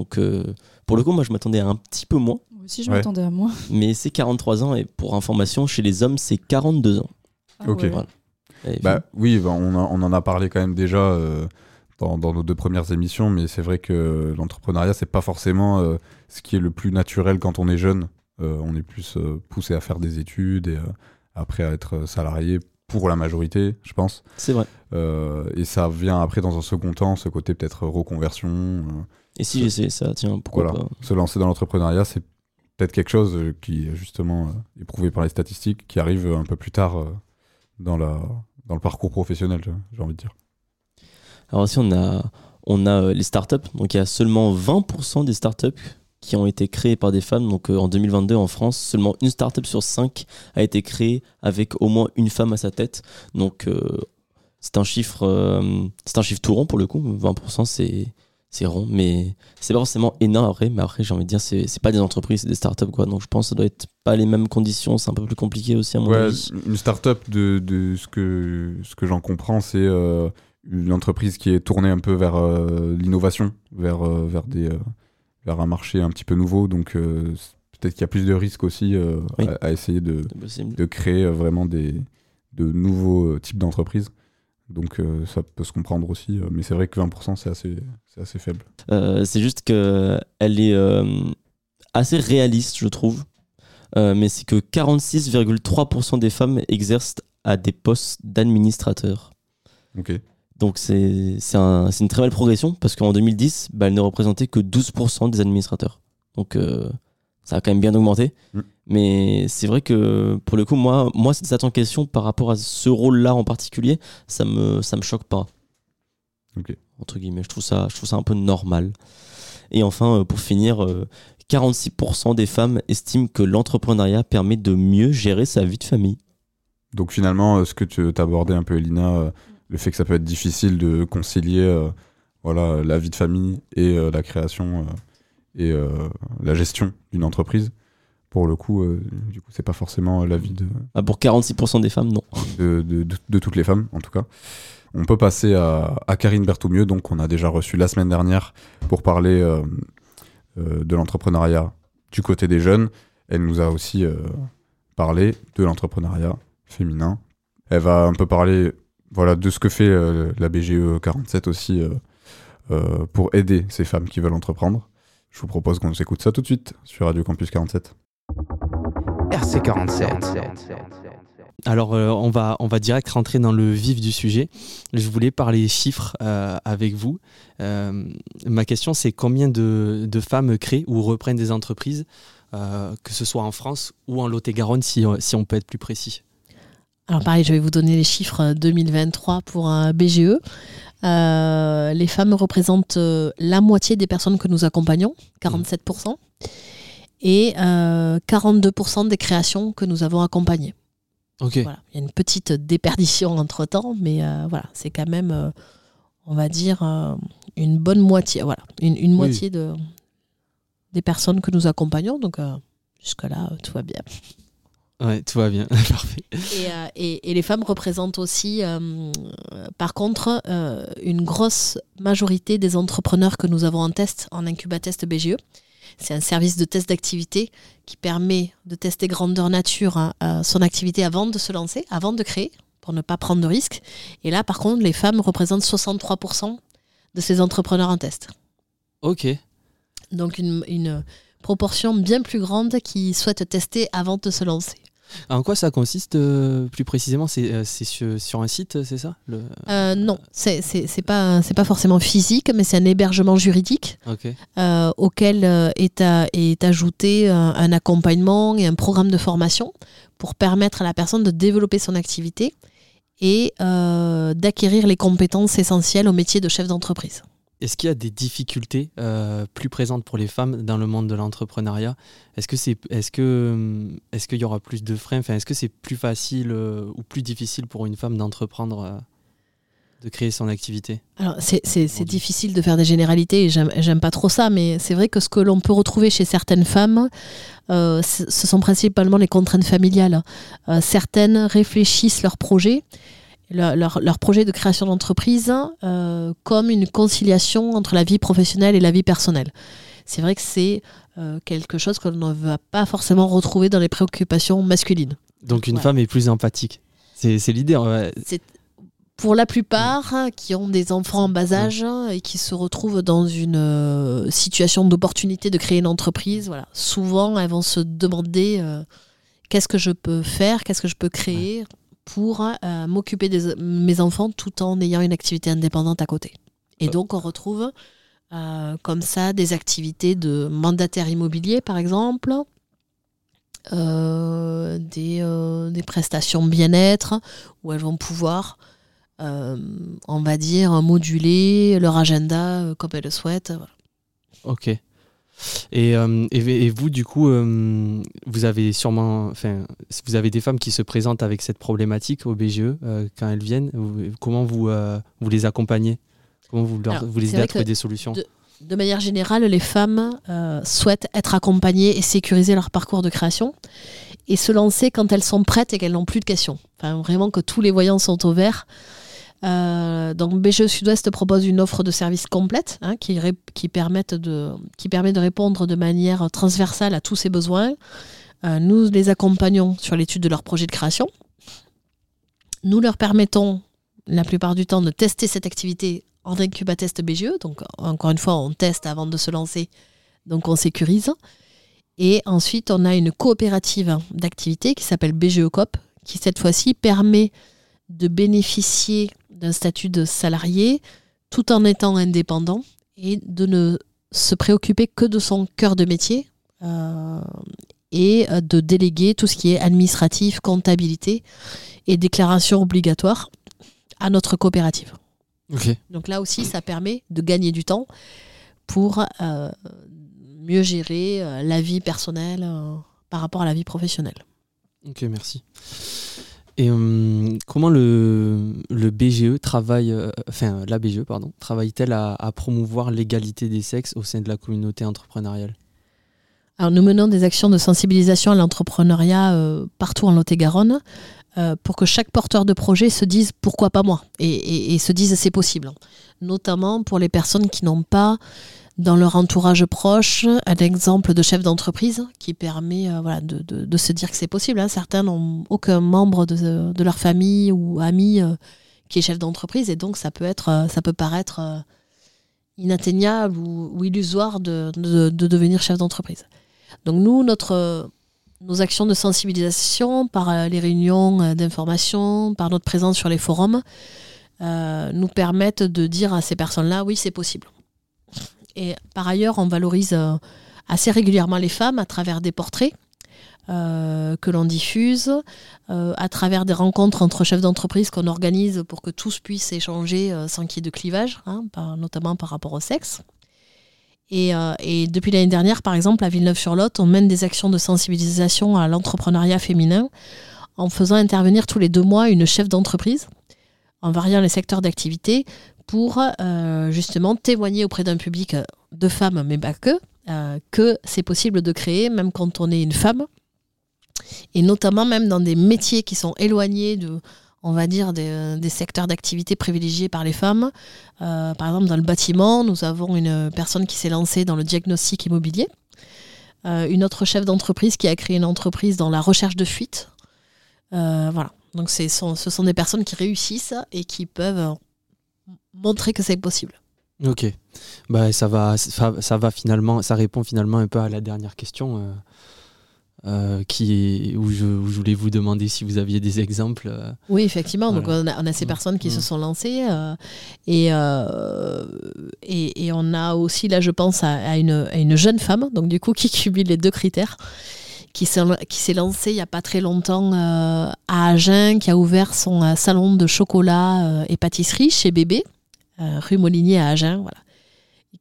Donc euh, pour le coup, moi je m'attendais à un petit peu moins. Moi aussi je m'attendais à moins. [laughs] Mais c'est 43 ans et pour information, chez les hommes, c'est 42 ans. Ah ok. Bah, oui, bah, on, en a parlé quand même déjà euh, dans, nos deux premières émissions, mais c'est vrai que l'entrepreneuriat, c'est pas forcément euh, ce qui est le plus naturel quand on est jeune. on est plus poussé à faire des études et après à être salarié pour la majorité, je pense. C'est vrai. et ça vient après dans un second temps, ce côté peut-être reconversion. Et si j'essayais ça, tiens, pourquoi pas Se lancer dans l'entrepreneuriat, c'est peut-être quelque chose euh, qui est justement euh, éprouvé par les statistiques, qui arrive un peu plus tard euh, dans, la, dans le parcours professionnel, j'ai envie de dire. Alors aussi, on a, on a les startups. Donc il y a seulement 20% des startups qui ont été créées par des femmes. Donc en 2022 en France, seulement une start-up sur cinq a été créée avec au moins une femme à sa tête. Donc c'est un chiffre, c'est un chiffre tout rond pour le coup. 20% c'est c'est rond, mais c'est pas forcément énorme après. Mais après, j'ai envie de dire, c'est, c'est pas des entreprises, c'est des startups, quoi. Donc je pense que ça doit être pas les mêmes conditions, c'est un peu plus compliqué aussi, à mon Ouais, avis. une startup, de, de ce que, ce que j'en comprends, c'est euh, une entreprise qui est tournée un peu vers euh, l'innovation, vers, euh, vers, des, vers un marché un petit peu nouveau. Donc peut-être qu'il y a plus de risques aussi Oui. à, à essayer de, créer vraiment des, de nouveaux types d'entreprises. Donc euh, ça peut se comprendre aussi, euh, mais c'est vrai que 20% c'est assez, c'est assez faible. Euh, c'est juste que elle est assez réaliste, je trouve. Mais c'est que 46,3% des femmes exercent à des postes d'administrateur. Ok. Donc c'est c'est un- c'est une très belle progression parce qu'en 2010, bah, elle ne représentait que 12% des administrateurs. Donc ça a quand même bien augmenté. Mm. Mais c'est vrai que pour le coup, moi, moi cette en question par rapport à ce rôle-là en particulier, ça me, ça me choque pas. Entre guillemets, je trouve ça, je trouve ça un peu normal. Et enfin, euh, pour finir, euh, 46% des femmes estiment que l'entrepreneuriat permet de mieux gérer sa vie de famille. Donc finalement, euh, ce que tu as abordé un peu, Elina, euh, le fait que ça peut être difficile de concilier euh, voilà, la vie de famille et euh, la création euh, et euh, la gestion d'une entreprise, pour le coup, euh, du coup, c'est pas forcément la vie de, Ah, pour 46% des femmes, non. de, de- de- de toutes les femmes, en tout cas. On peut passer à, à Karine Berthoumieux, donc qu'on a déjà reçu la semaine dernière pour parler euh, de l'entrepreneuriat du côté des jeunes. Elle nous a aussi euh, parlé de l'entrepreneuriat féminin. Elle va un peu parler voilà, de ce que fait euh, la BGE 47 aussi euh, pour aider ces femmes qui veulent entreprendre. Je vous propose qu'on s'écoute ça tout de suite sur Radio Campus 47. RC47. Alors, euh, on, va, on va direct rentrer dans le vif du sujet. Je voulais parler chiffres euh, avec vous. Euh, ma question, c'est combien de, de femmes créent ou reprennent des entreprises, euh, que ce soit en France ou en Lot-et-Garonne, si, si on peut être plus précis? Alors pareil, je vais vous donner les chiffres 2023 pour un BGE. Euh, les femmes représentent euh, la moitié des personnes que nous accompagnons, 47%, et euh, 42% des créations que nous avons accompagnées. Voilà. Il y a une petite déperdition entre-temps, mais euh, voilà, c'est quand même, euh, on va dire, euh, une bonne moitié, voilà, une, une moitié de, des personnes que nous accompagnons. Donc euh, jusque-là, euh, tout va bien. Ouais, tout va bien. [laughs] Parfait. Et, euh, et- et les femmes représentent aussi, euh, par contre, euh, une grosse majorité des entrepreneurs que nous avons en test, en incubatest BGE. C'est un service de test d'activité qui permet de tester grandeur nature hein, son activité avant de se lancer, avant de créer, pour ne pas prendre de risques. Et là, par contre, les femmes représentent 63% de ces entrepreneurs en test. Ok. Donc une, une proportion bien plus grande qui souhaitent tester avant de se lancer. En quoi ça consiste euh, plus précisément? C'est euh, sur, sur un site, c'est ça? Le... Euh, non, c'est pas, pas forcément physique, mais c'est un hébergement juridique euh, auquel euh, est, ajouté euh, un accompagnement et un programme de formation pour permettre à la personne de développer son activité et euh, d'acquérir les compétences essentielles au métier de chef d'entreprise. Est-ce qu'il y a des difficultés euh, plus présentes pour les femmes dans le monde de l'entrepreneuriat? Est-ce que c'est, est-ce que, hum, est-ce qu'il y aura plus de freins? Enfin, est-ce que c'est plus facile euh, ou plus difficile pour une femme d'entreprendre, euh, de créer son activité? Alors, c'est- difficile de faire des généralités et j'aime j'aime pas trop ça, mais c'est vrai que ce que l'on peut retrouver chez certaines femmes, ce sont principalement les contraintes familiales. Certaines réfléchissent leur projet, leur, leur- leur projet de création d'entreprise, euh, comme une conciliation entre la vie professionnelle et la vie personnelle. C'est vrai que c'est euh, quelque chose que l'on ne va pas forcément retrouver dans les préoccupations masculines. Donc une Ouais. femme est plus empathique. C'est, l'idée. ouais. C'est pour la plupart hein, qui ont des enfants en bas âge hein, et qui se retrouvent dans une euh, situation d'opportunité de créer une entreprise, voilà. souvent elles vont se demander qu'est-ce que je peux faire, qu'est-ce que je peux créer? Pour euh, m'occuper de mes enfants tout en ayant une activité indépendante à côté. Et donc on retrouve euh, comme ça des activités de mandataire immobilier par exemple, euh, des, des prestations bien-être où elles vont pouvoir, on va dire, moduler leur agenda comme elles le souhaitent. voilà. Ok. Et, euh, et, et, vous, du coup, euh, vous avez sûrement, enfin, vous avez des femmes qui se présentent avec cette problématique au BGE euh, quand elles viennent. Comment vous, vous les accompagnez? Comment vous, leur, vous les aidez à trouver des solutions? de, de, manière générale, les femmes souhaitent être accompagnées et sécuriser leur parcours de création et se lancer quand elles sont prêtes et qu'elles n'ont plus de questions. Enfin, vraiment que tous les voyants sont au vert. Euh, donc BGE Sud-Ouest propose une offre de services complète hein, qui, permet de répondre de manière transversale à tous ces besoins. Euh, nous les accompagnons sur l'étude de leur projet de création. Nous leur permettons la plupart du temps de tester cette activité en incubatest BGE. Donc encore une fois, on teste avant de se lancer, donc on sécurise. Et ensuite, on a une coopérative d'activité qui s'appelle BGE COP, qui cette fois-ci permet de bénéficier d'un statut de salarié tout en étant indépendant et de ne se préoccuper que de son cœur de métier euh, et de déléguer tout ce qui est administratif, comptabilité et déclaration obligatoire à notre coopérative. Donc là aussi, ça permet de gagner du temps pour euh, mieux gérer euh, la vie personnelle par rapport à la vie professionnelle. Ok, merci. Et hum, comment le, BGE travaille, euh, enfin la BGE pardon, travaille-t-elle à, promouvoir l'égalité des sexes au sein de la communauté entrepreneuriale? Alors nous menons des actions de sensibilisation à l'entrepreneuriat euh, partout en Lot-et-Garonne euh, pour que chaque porteur de projet se dise pourquoi pas moi? Et, et se dise c'est possible. Notamment pour les personnes qui n'ont pas dans leur entourage proche un exemple de chef d'entreprise qui permet euh, voilà, de, de, se dire que c'est possible. Hein. Certains n'ont aucun membre de, de, leur famille ou ami euh, qui est chef d'entreprise et donc ça peut, être, euh, ça peut paraître inatteignable ou, ou illusoire de, devenir chef d'entreprise. Donc nous, notre, nos actions de sensibilisation par les réunions d'information, par notre présence sur les forums, nous permettent de dire à ces personnes-là, oui, c'est possible et par ailleurs, on valorise euh, assez régulièrement les femmes à travers des portraits. Euh, que l'on diffuse, euh, à travers des rencontres entre chefs d'entreprise qu'on organise pour que tous puissent échanger sans qu'il y ait de clivage, hein, notamment par rapport au sexe. Et, depuis l'année dernière, par exemple, à Villeneuve-sur-Lot, on mène des actions de sensibilisation à l'entrepreneuriat féminin en faisant intervenir tous les deux mois une chef d'entreprise, en variant les secteurs d'activité pour euh, justement témoigner auprès d'un public de femmes, mais pas que, euh, que c'est possible de créer, même quand on est une femme, et notamment même dans des métiers qui sont éloignés de, on va dire, des, secteurs d'activité privilégiés par les femmes. Euh, par exemple, dans le bâtiment, nous avons une personne qui s'est lancée dans le diagnostic immobilier, une autre chef d'entreprise qui a créé une entreprise dans la recherche de fuite. voilà. Donc ce sont des personnes qui réussissent et qui peuvent montrer que c'est possible. Ok, bah ça va, ça, va finalement, ça répond finalement un peu à la dernière question, euh, euh, qui où je, voulais vous demander si vous aviez des exemples. Euh. oui, effectivement. Donc on a, ces personnes qui se mm. sont lancées et, et, on a aussi là, je pense à, une, une, jeune femme, donc du coup qui [laughs] cumule les deux critères qui s'est lancée il n'y a pas très longtemps à Agen, qui a ouvert son salon de chocolat et pâtisserie chez Bébé. Euh, rue Molinier à Agen, voilà,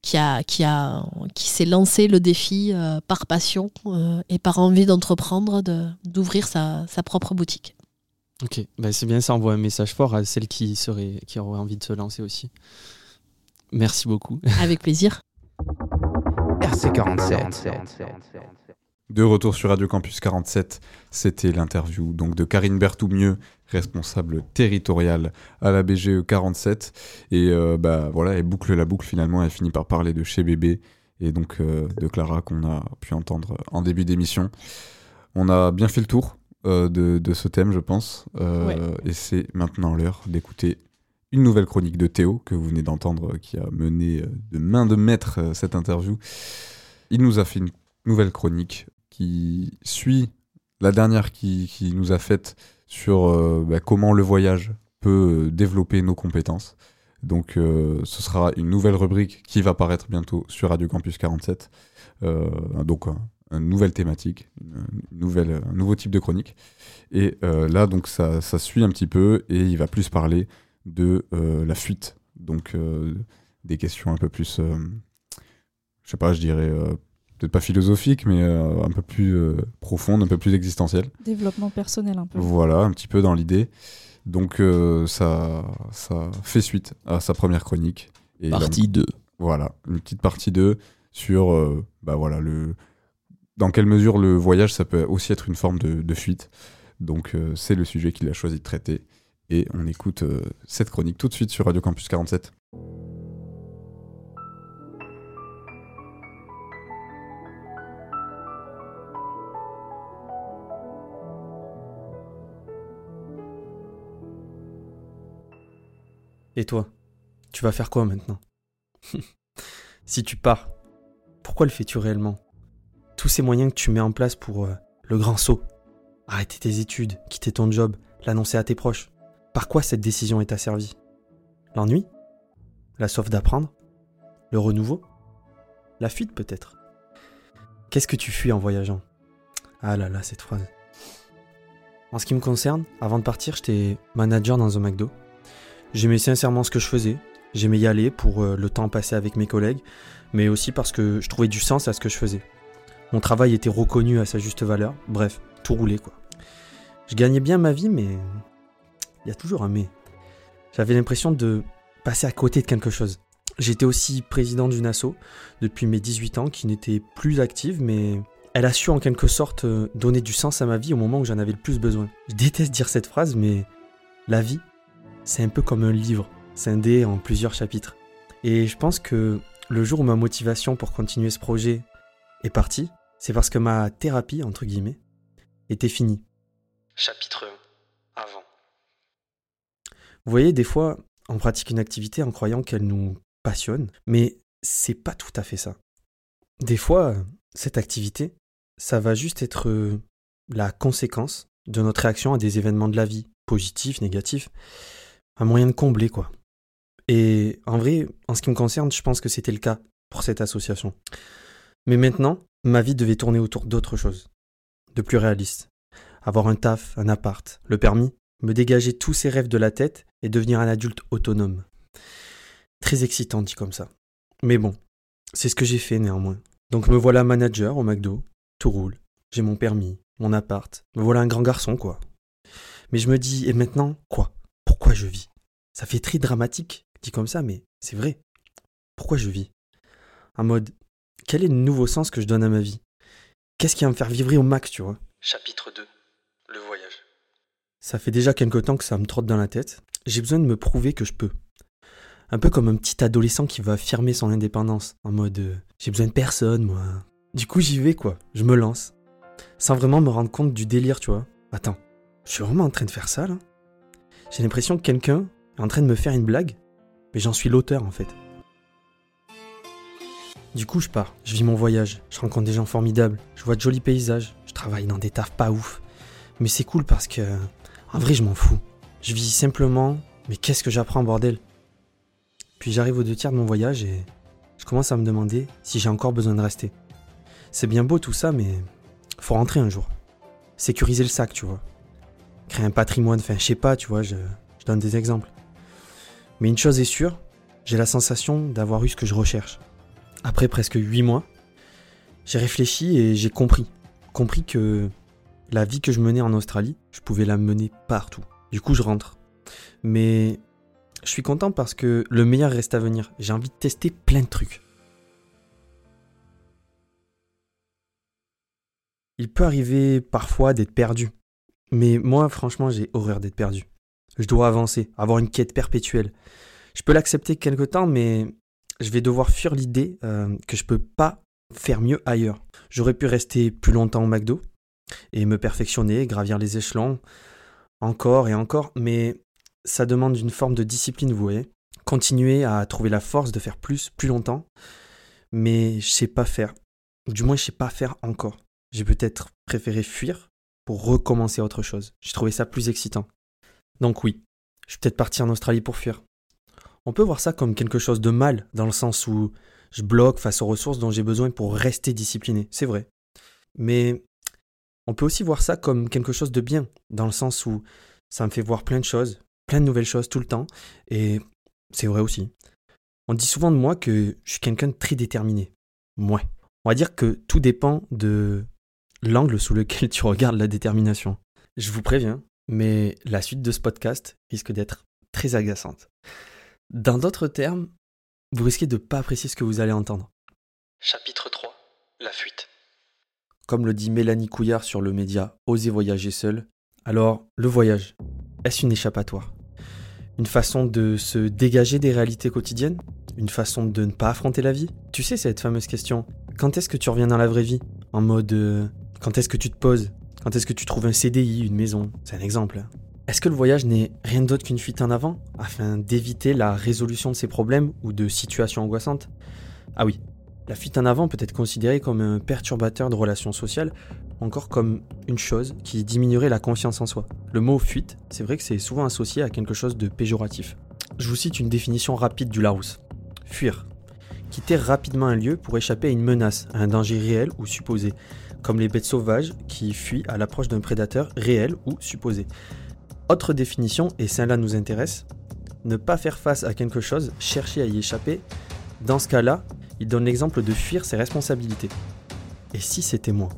qui, a, qui, a, qui s'est lancé le défi euh, par passion euh, et par envie d'entreprendre, d'ouvrir sa, sa, propre boutique. Ok, bah, c'est bien, ça envoie un message fort à celles qui, seraient, qui auraient envie de se lancer aussi. Merci beaucoup. [laughs] Avec plaisir. RC47. De retour sur Radio Campus 47, c'était l'interview donc de Karine Berthoumieux, responsable territoriale à la BGE 47. Et euh, bah voilà, elle boucle la boucle finalement, elle finit par parler de chez bébé et donc euh, de Clara qu'on a pu entendre en début d'émission. On a bien fait le tour euh, de, ce thème, je pense. Et c'est maintenant l'heure d'écouter une nouvelle chronique de Théo que vous venez d'entendre, qui a mené de main de maître cette interview. Il nous a fait une nouvelle chronique qui suit la dernière qui, nous a faite sur euh, bah, comment le voyage peut euh, développer nos compétences. Donc euh, ce sera une nouvelle rubrique qui va paraître bientôt sur Radio Campus 47. donc une nouvelle thématique, nouvelle, un nouveau type de chronique. Et là donc ça, ça, suit un petit peu et il va plus parler de la fuite. Donc des questions un peu plus, je sais pas, je dirais peut-être pas philosophique, mais euh, un peu plus euh, profonde, un peu plus existentielle. Développement personnel un peu. Voilà, un petit peu dans l'idée. Donc euh, ça, ça fait suite à sa première chronique. Et Partie 2. Voilà, une petite partie 2 sur euh, bah voilà, le, dans quelle mesure le voyage, ça peut aussi être une forme de, de fuite. Donc euh, c'est le sujet qu'il a choisi de traiter. Et on écoute euh, cette chronique tout de suite sur Radio Campus 47. Et toi Tu vas faire quoi maintenant [laughs] Si tu pars, pourquoi le fais-tu réellement? Tous ces moyens que tu mets en place pour euh, le grand saut, arrêter tes études, quitter ton job, l'annoncer à tes proches, par quoi cette décision est asservie? L'ennui? La soif d'apprendre? Le renouveau? La fuite peut-être? Qu'est-ce que tu fuis en voyageant? Ah là là, cette phrase. En ce qui me concerne, avant de partir, j'étais manager dans un McDo. J'aimais sincèrement ce que je faisais. J'aimais y aller pour euh, le temps passé avec mes collègues, mais aussi parce que je trouvais du sens à ce que je faisais. Mon travail était reconnu à sa juste valeur. Bref, tout roulait quoi. Je gagnais bien ma vie, mais il y a toujours un mais. J'avais l'impression de passer à côté de quelque chose. J'étais aussi président d'une asso depuis mes 18 ans qui n'était plus active, mais elle a su en quelque sorte euh, donner du sens à ma vie au moment où j'en avais le plus besoin. Je déteste dire cette phrase, mais la vie, c'est un peu comme un livre, scindé en plusieurs chapitres. Et je pense que le jour où ma motivation pour continuer ce projet est partie, c'est parce que ma thérapie, entre guillemets, était finie. Chapitre 1. Avant. Vous voyez, des fois, on pratique une activité en croyant qu'elle nous passionne, mais c'est pas tout à fait ça. Des fois, cette activité, ça va juste être euh, la conséquence de notre réaction à des événements de la vie, positifs, négatifs, un moyen de combler, quoi. Et en vrai, en ce qui me concerne, je pense que c'était le cas pour cette association. Mais maintenant, ma vie devait tourner autour d'autre chose, de plus réaliste. Avoir un taf, un appart, le permis, me dégager tous ces rêves de la tête et devenir un adulte autonome. Très excitant dit comme ça. Mais bon, c'est ce que j'ai fait néanmoins. Donc me voilà manager au McDo, tout roule, j'ai mon permis, mon appart, me voilà un grand garçon quoi. Mais je me dis, et maintenant, quoi? Pourquoi je vis? Ça fait très dramatique, dit comme ça, mais c'est vrai. Pourquoi je vis? En mode, quel est le nouveau sens que je donne à ma vie? Qu'est-ce qui va me faire vivre au max, tu vois? Chapitre 2. Le voyage. Ça fait déjà quelque temps que ça me trotte dans la tête. J'ai besoin de me prouver que je peux. Un peu comme un petit adolescent qui va affirmer son indépendance. En mode, euh, j'ai besoin de personne, moi. Du coup, j'y vais, quoi. Je me lance. Sans vraiment me rendre compte du délire, tu vois. Attends, je suis vraiment en train de faire ça, là? J'ai l'impression que quelqu'un est en train de me faire une blague, mais j'en suis l'auteur, en fait. Du coup, je pars, je vis mon voyage, je rencontre des gens formidables, je vois de jolis paysages, je travaille dans des tafs pas ouf. Mais c'est cool parce que, en vrai, je m'en fous. Je vis simplement, mais qu'est-ce que j'apprends, bordel Puis j'arrive aux deux tiers de mon voyage et je commence à me demander si j'ai encore besoin de rester. C'est bien beau tout ça, mais faut rentrer un jour. Sécuriser le sac, tu vois. Créer un patrimoine, enfin, je sais pas, tu vois, je, donne des exemples. Mais une chose est sûre, j'ai la sensation d'avoir eu ce que je recherche. Après presque 8 mois, j'ai réfléchi et j'ai compris. Compris que la vie que je menais en Australie, je pouvais la mener partout. Du coup, je rentre. Mais je suis content parce que le meilleur reste à venir. J'ai envie de tester plein de trucs. Il peut arriver parfois d'être perdu. Mais moi, franchement, j'ai horreur d'être perdu. Je dois avancer, avoir une quête perpétuelle. Je peux l'accepter quelque temps, mais je vais devoir fuir l'idée euh, que je peux pas faire mieux ailleurs. J'aurais pu rester plus longtemps au McDo et me perfectionner, gravir les échelons, encore et encore, mais ça demande une forme de discipline, vous voyez. Continuer à trouver la force de faire plus, plus longtemps, mais je sais pas faire. Du moins, je sais pas faire encore. J'ai peut-être préféré fuir pour recommencer autre chose. J'ai trouvé ça plus excitant. Donc oui, je suis peut-être parti en Australie pour fuir. On peut voir ça comme quelque chose de mal, dans le sens où je bloque face aux ressources dont j'ai besoin pour rester discipliné, c'est vrai. Mais on peut aussi voir ça comme quelque chose de bien, dans le sens où ça me fait voir plein de choses, plein de nouvelles choses tout le temps, et c'est vrai aussi. On dit souvent de moi que je suis quelqu'un de très déterminé. Ouais. On va dire que tout dépend de l'angle sous lequel tu regardes la détermination. Je vous préviens, mais la suite de ce podcast risque d'être très agaçante. Dans d'autres termes, vous risquez de ne pas apprécier ce que vous allez entendre. Chapitre 3 La fuite. Comme le dit Mélanie Couillard sur le média Oser voyager seul, alors le voyage, est-ce une échappatoire? Une façon de se dégager des réalités quotidiennes? Une façon de ne pas affronter la vie? Tu sais cette fameuse question, quand est-ce que tu reviens dans la vraie vie? En mode, euh, quand est-ce que tu te poses? Quand est-ce que tu trouves un CDI, une maison? C'est un exemple. Est-ce que le voyage n'est rien d'autre qu'une fuite en avant afin d'éviter la résolution de ces problèmes ou de situations angoissantes? Ah oui, la fuite en avant peut être considérée comme un perturbateur de relations sociales, encore comme une chose qui diminuerait la confiance en soi. Le mot fuite, c'est vrai que c'est souvent associé à quelque chose de péjoratif. Je vous cite une définition rapide du Larousse. Fuir. Quitter rapidement un lieu pour échapper à une menace, à un danger réel ou supposé, comme les bêtes sauvages qui fuient à l'approche d'un prédateur réel ou supposé. Autre définition, et celle-là nous intéresse, ne pas faire face à quelque chose, chercher à y échapper. Dans ce cas-là, il donne l'exemple de fuir ses responsabilités. Et si c'était moi?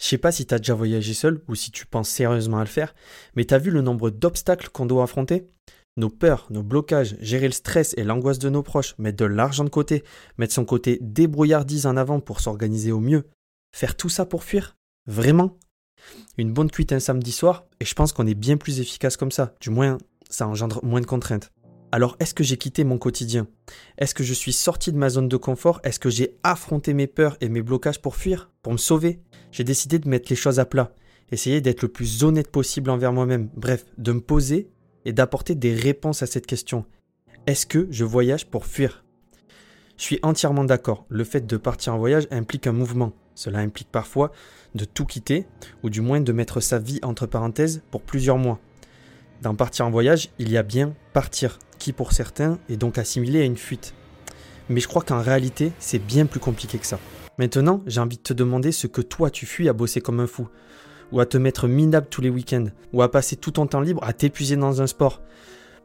Je sais pas si t'as déjà voyagé seul ou si tu penses sérieusement à le faire, mais t'as vu le nombre d'obstacles qu'on doit affronter? Nos peurs, nos blocages, gérer le stress et l'angoisse de nos proches, mettre de l'argent de côté, mettre son côté débrouillardise en avant pour s'organiser au mieux. Faire tout ça pour fuir? Vraiment? Une bonne cuite un samedi soir, et je pense qu'on est bien plus efficace comme ça. Du moins, ça engendre moins de contraintes. Alors, est-ce que j'ai quitté mon quotidien? Est-ce que je suis sorti de ma zone de confort? Est-ce que j'ai affronté mes peurs et mes blocages pour fuir? Pour me sauver? J'ai décidé de mettre les choses à plat, essayer d'être le plus honnête possible envers moi-même, bref, de me poser et d'apporter des réponses à cette question. Est-ce que je voyage pour fuir? Je suis entièrement d'accord, le fait de partir en voyage implique un mouvement. Cela implique parfois de tout quitter, ou du moins de mettre sa vie entre parenthèses pour plusieurs mois. Dans partir en voyage, il y a bien partir, qui pour certains est donc assimilé à une fuite. Mais je crois qu'en réalité, c'est bien plus compliqué que ça. Maintenant, j'ai envie de te demander ce que toi tu fuis à bosser comme un fou, ou à te mettre minable tous les week-ends, ou à passer tout ton temps libre à t'épuiser dans un sport,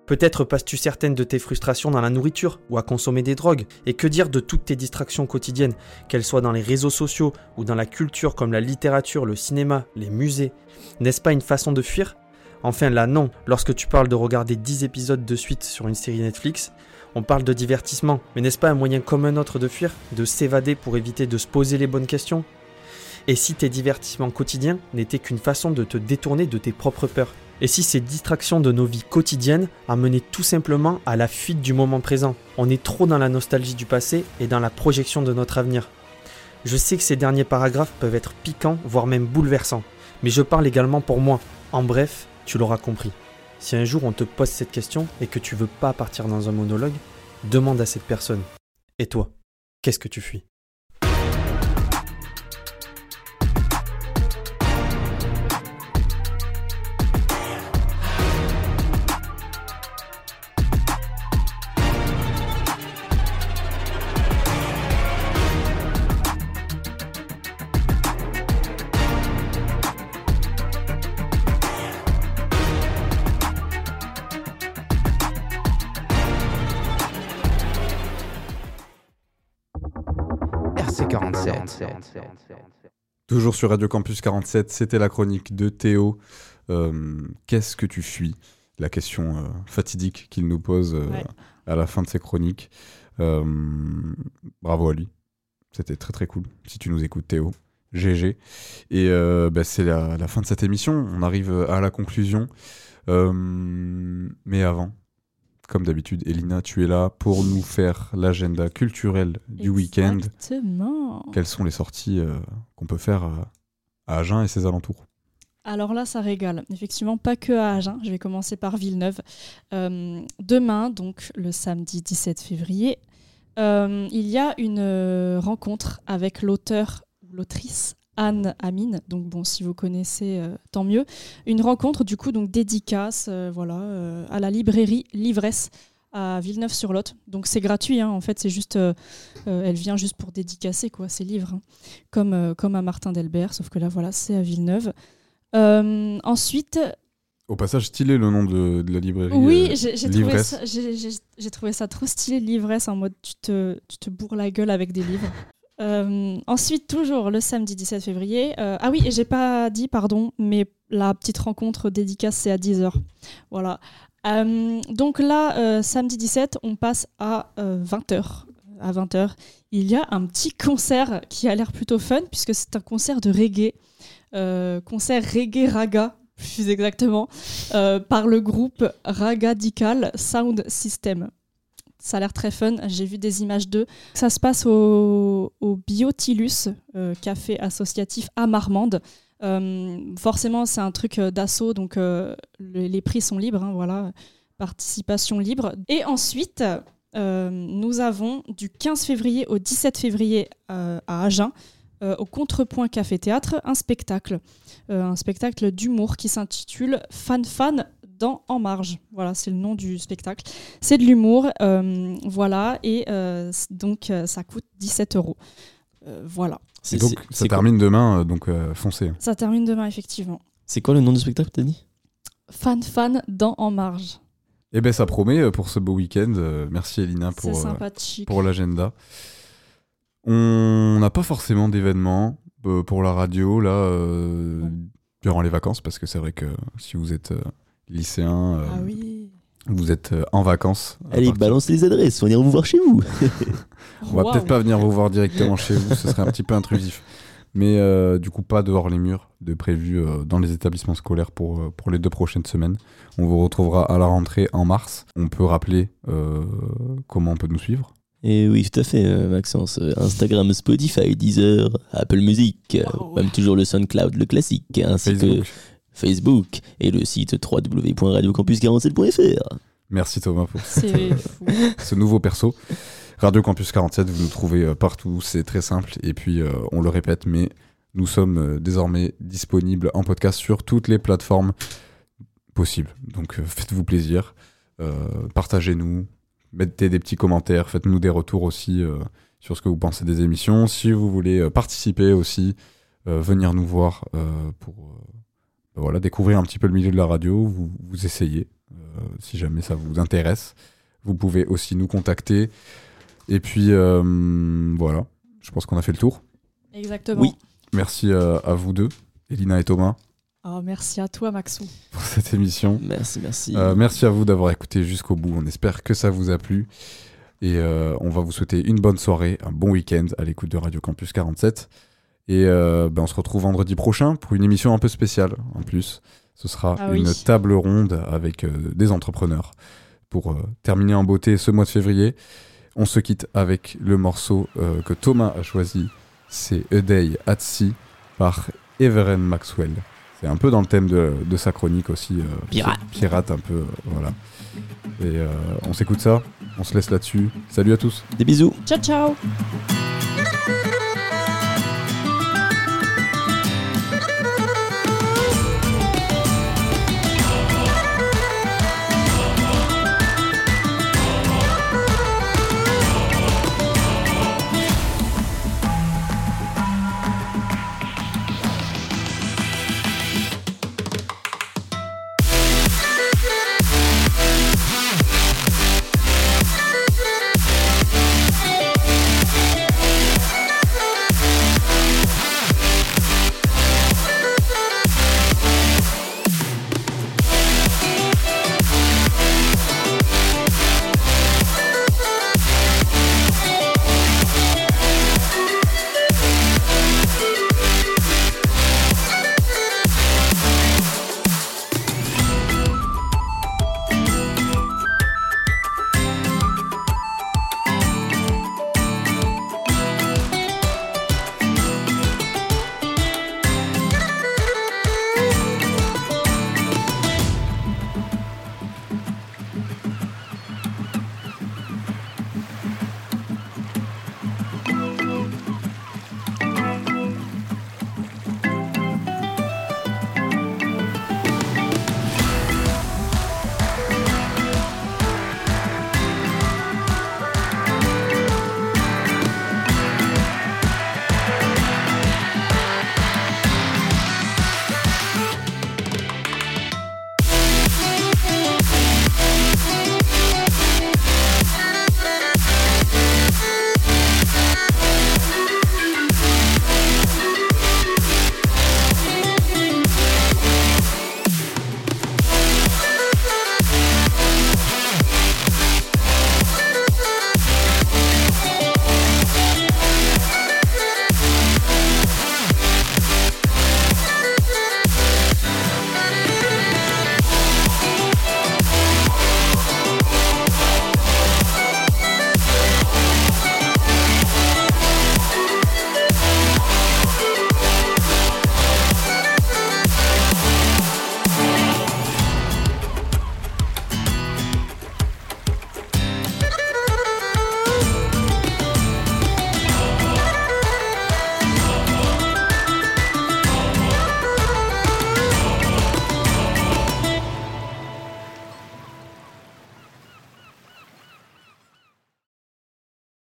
Peut-être passes-tu certaines de tes frustrations dans la nourriture ou à consommer des drogues. Et que dire de toutes tes distractions quotidiennes, qu'elles soient dans les réseaux sociaux ou dans la culture comme la littérature, le cinéma, les musées? N'est-ce pas une façon de fuir? Enfin là non, lorsque tu parles de regarder 10 épisodes de suite sur une série Netflix, on parle de divertissement, mais n'est-ce pas un moyen comme un autre de fuir, de s'évader pour éviter de se poser les bonnes questions? Et si tes divertissements quotidiens n'étaient qu'une façon de te détourner de tes propres peurs? Et si ces distractions de nos vies quotidiennes amenaient tout simplement à la fuite du moment présent On est trop dans la nostalgie du passé et dans la projection de notre avenir. Je sais que ces derniers paragraphes peuvent être piquants, voire même bouleversants, mais je parle également pour moi. En bref, tu l'auras compris. Si un jour on te pose cette question et que tu veux pas partir dans un monologue, demande à cette personne. Et toi, qu'est-ce que tu fuis? Toujours sur Radio Campus 47, c'était la chronique de Théo. Euh, Qu'est-ce que tu fuis? La question euh, fatidique qu'il nous pose euh, Ouais. à la fin de ses chroniques. Bravo à lui. C'était très très cool. Si tu nous écoutes, Théo. GG. Et bah, c'est la, la fin de cette émission. On arrive à la conclusion. Mais avant, comme d'habitude, Elina, tu es là pour nous faire l'agenda culturel du week-end. Exactement. Quelles sont les sorties euh, qu'on peut faire à, à Agen et ses alentours? Alors là, ça régale. Effectivement, pas que à Agen. Je vais commencer par Villeneuve. Euh, demain, donc le samedi 17 février, euh, il y a une euh, rencontre avec l'auteur ou l'autrice Anne Amine. Donc bon, si vous connaissez, euh, tant mieux. Une rencontre du coup donc dédicace, euh, voilà, euh, à la librairie Livresse à Villeneuve-sur-Lot. Donc c'est gratuit, hein. en fait, c'est juste, elle vient juste pour dédicacer quoi, ses livres, hein. comme comme à Martin Delbert, sauf que là voilà, c'est à Villeneuve. Ensuite, Au passage, stylé le nom de, de la librairie. oui, euh, j'ai trouvé, trouvé ça trop stylé, l'ivresse, en mode tu te, tu te bourres la gueule avec des livres. Euh, ensuite, toujours le samedi 17 février. euh, ah oui, j'ai pas dit, pardon, mais la petite rencontre dédicace, c'est à 10h. Voilà. Euh, donc là, samedi 17, on passe à 20h. À 20h, il y a un petit concert qui a l'air plutôt fun, puisque c'est un concert de reggae. Concert reggae raga, plus exactement, par le groupe Ragadical Sound System. Ça a l'air très fun. J'ai vu des images d'eux. Ça se passe au, Biotilus, euh, café associatif à Marmande. Euh, forcément, c'est un truc euh, d'assaut, donc le- les prix sont libres. hein, voilà, participation libre. Et ensuite, nous avons du 15 février au 17 février à Agen, au Contrepoint Café Théâtre, un spectacle, un spectacle d'humour qui s'intitule Fan Fan dans En Marge. Voilà, c'est le nom du spectacle. C'est de l'humour, euh, voilà, et euh, donc euh, ça coûte 17 euros. Voilà. Et donc, ça termine demain, euh, donc euh, foncez. Ça termine demain, effectivement. C'est quoi le nom du spectacle, t'as dit? Fan Fan dans En Marge. Eh ben, ça promet pour ce beau week-end. Merci Elina pour, euh, pour l'agenda. On n'a pas forcément d'événements pour la radio là euh, durant les vacances parce que c'est vrai que si vous êtes euh, lycéen, euh, Ah oui. vous êtes euh, en vacances. Allez, partir- balance les adresses, on ira vous voir chez vous. [laughs] [laughs] On va peut-être pas venir vous voir directement chez vous, ce serait un petit peu intrusif. Mais euh, du coup, pas dehors les murs de prévu euh, dans les établissements scolaires pour, euh, pour les deux prochaines semaines. On vous retrouvera à la rentrée en mars. On peut rappeler euh, comment on peut nous suivre. Et oui, tout à fait, Maxence. Instagram, Spotify, Deezer, Apple Music, euh, même toujours le SoundCloud, le classique, ainsi Facebook. que Facebook et le site www.radiocampus47.fr. Merci Thomas pour fou. [laughs] ce nouveau perso. Radio Campus 47, vous nous trouvez euh, partout, c'est très simple. Et puis, euh, on le répète, mais nous sommes euh, désormais disponibles en podcast sur toutes les plateformes possibles. Donc, euh, faites-vous plaisir, euh, partagez-nous, mettez des petits commentaires, faites-nous des retours aussi euh, sur ce que vous pensez des émissions. Si vous voulez participer aussi, euh, venir nous voir euh, pour euh, ben voilà, découvrir un petit peu le milieu de la radio, vous, vous essayez, euh, si jamais ça vous intéresse. Vous pouvez aussi nous contacter. Et puis, euh, voilà, je pense qu'on a fait le tour. Exactement. Oui. Merci euh, à vous deux, Elina et Thomas, Oh, merci à toi, Maxou. [laughs] pour cette émission. Merci, merci. Euh, merci à vous d'avoir écouté jusqu'au bout. On espère que ça vous a plu. Et euh, on va vous souhaiter une bonne soirée, un bon week-end à l'écoute de Radio Campus 47. Et euh, ben, on se retrouve vendredi prochain pour une émission un peu spéciale en plus. Ce sera Ah oui. une table ronde avec euh, des entrepreneurs pour euh, terminer en beauté ce mois de février. On se quitte avec le morceau euh, que Thomas a choisi. C'est A Day at Sea par Everen Maxwell. C'est un peu dans le thème de, de sa chronique aussi. euh, Pirate. Pirate un peu, euh, voilà. Et euh, on s'écoute ça, on se laisse là-dessus. Salut à tous Des bisous. Ciao, ciao.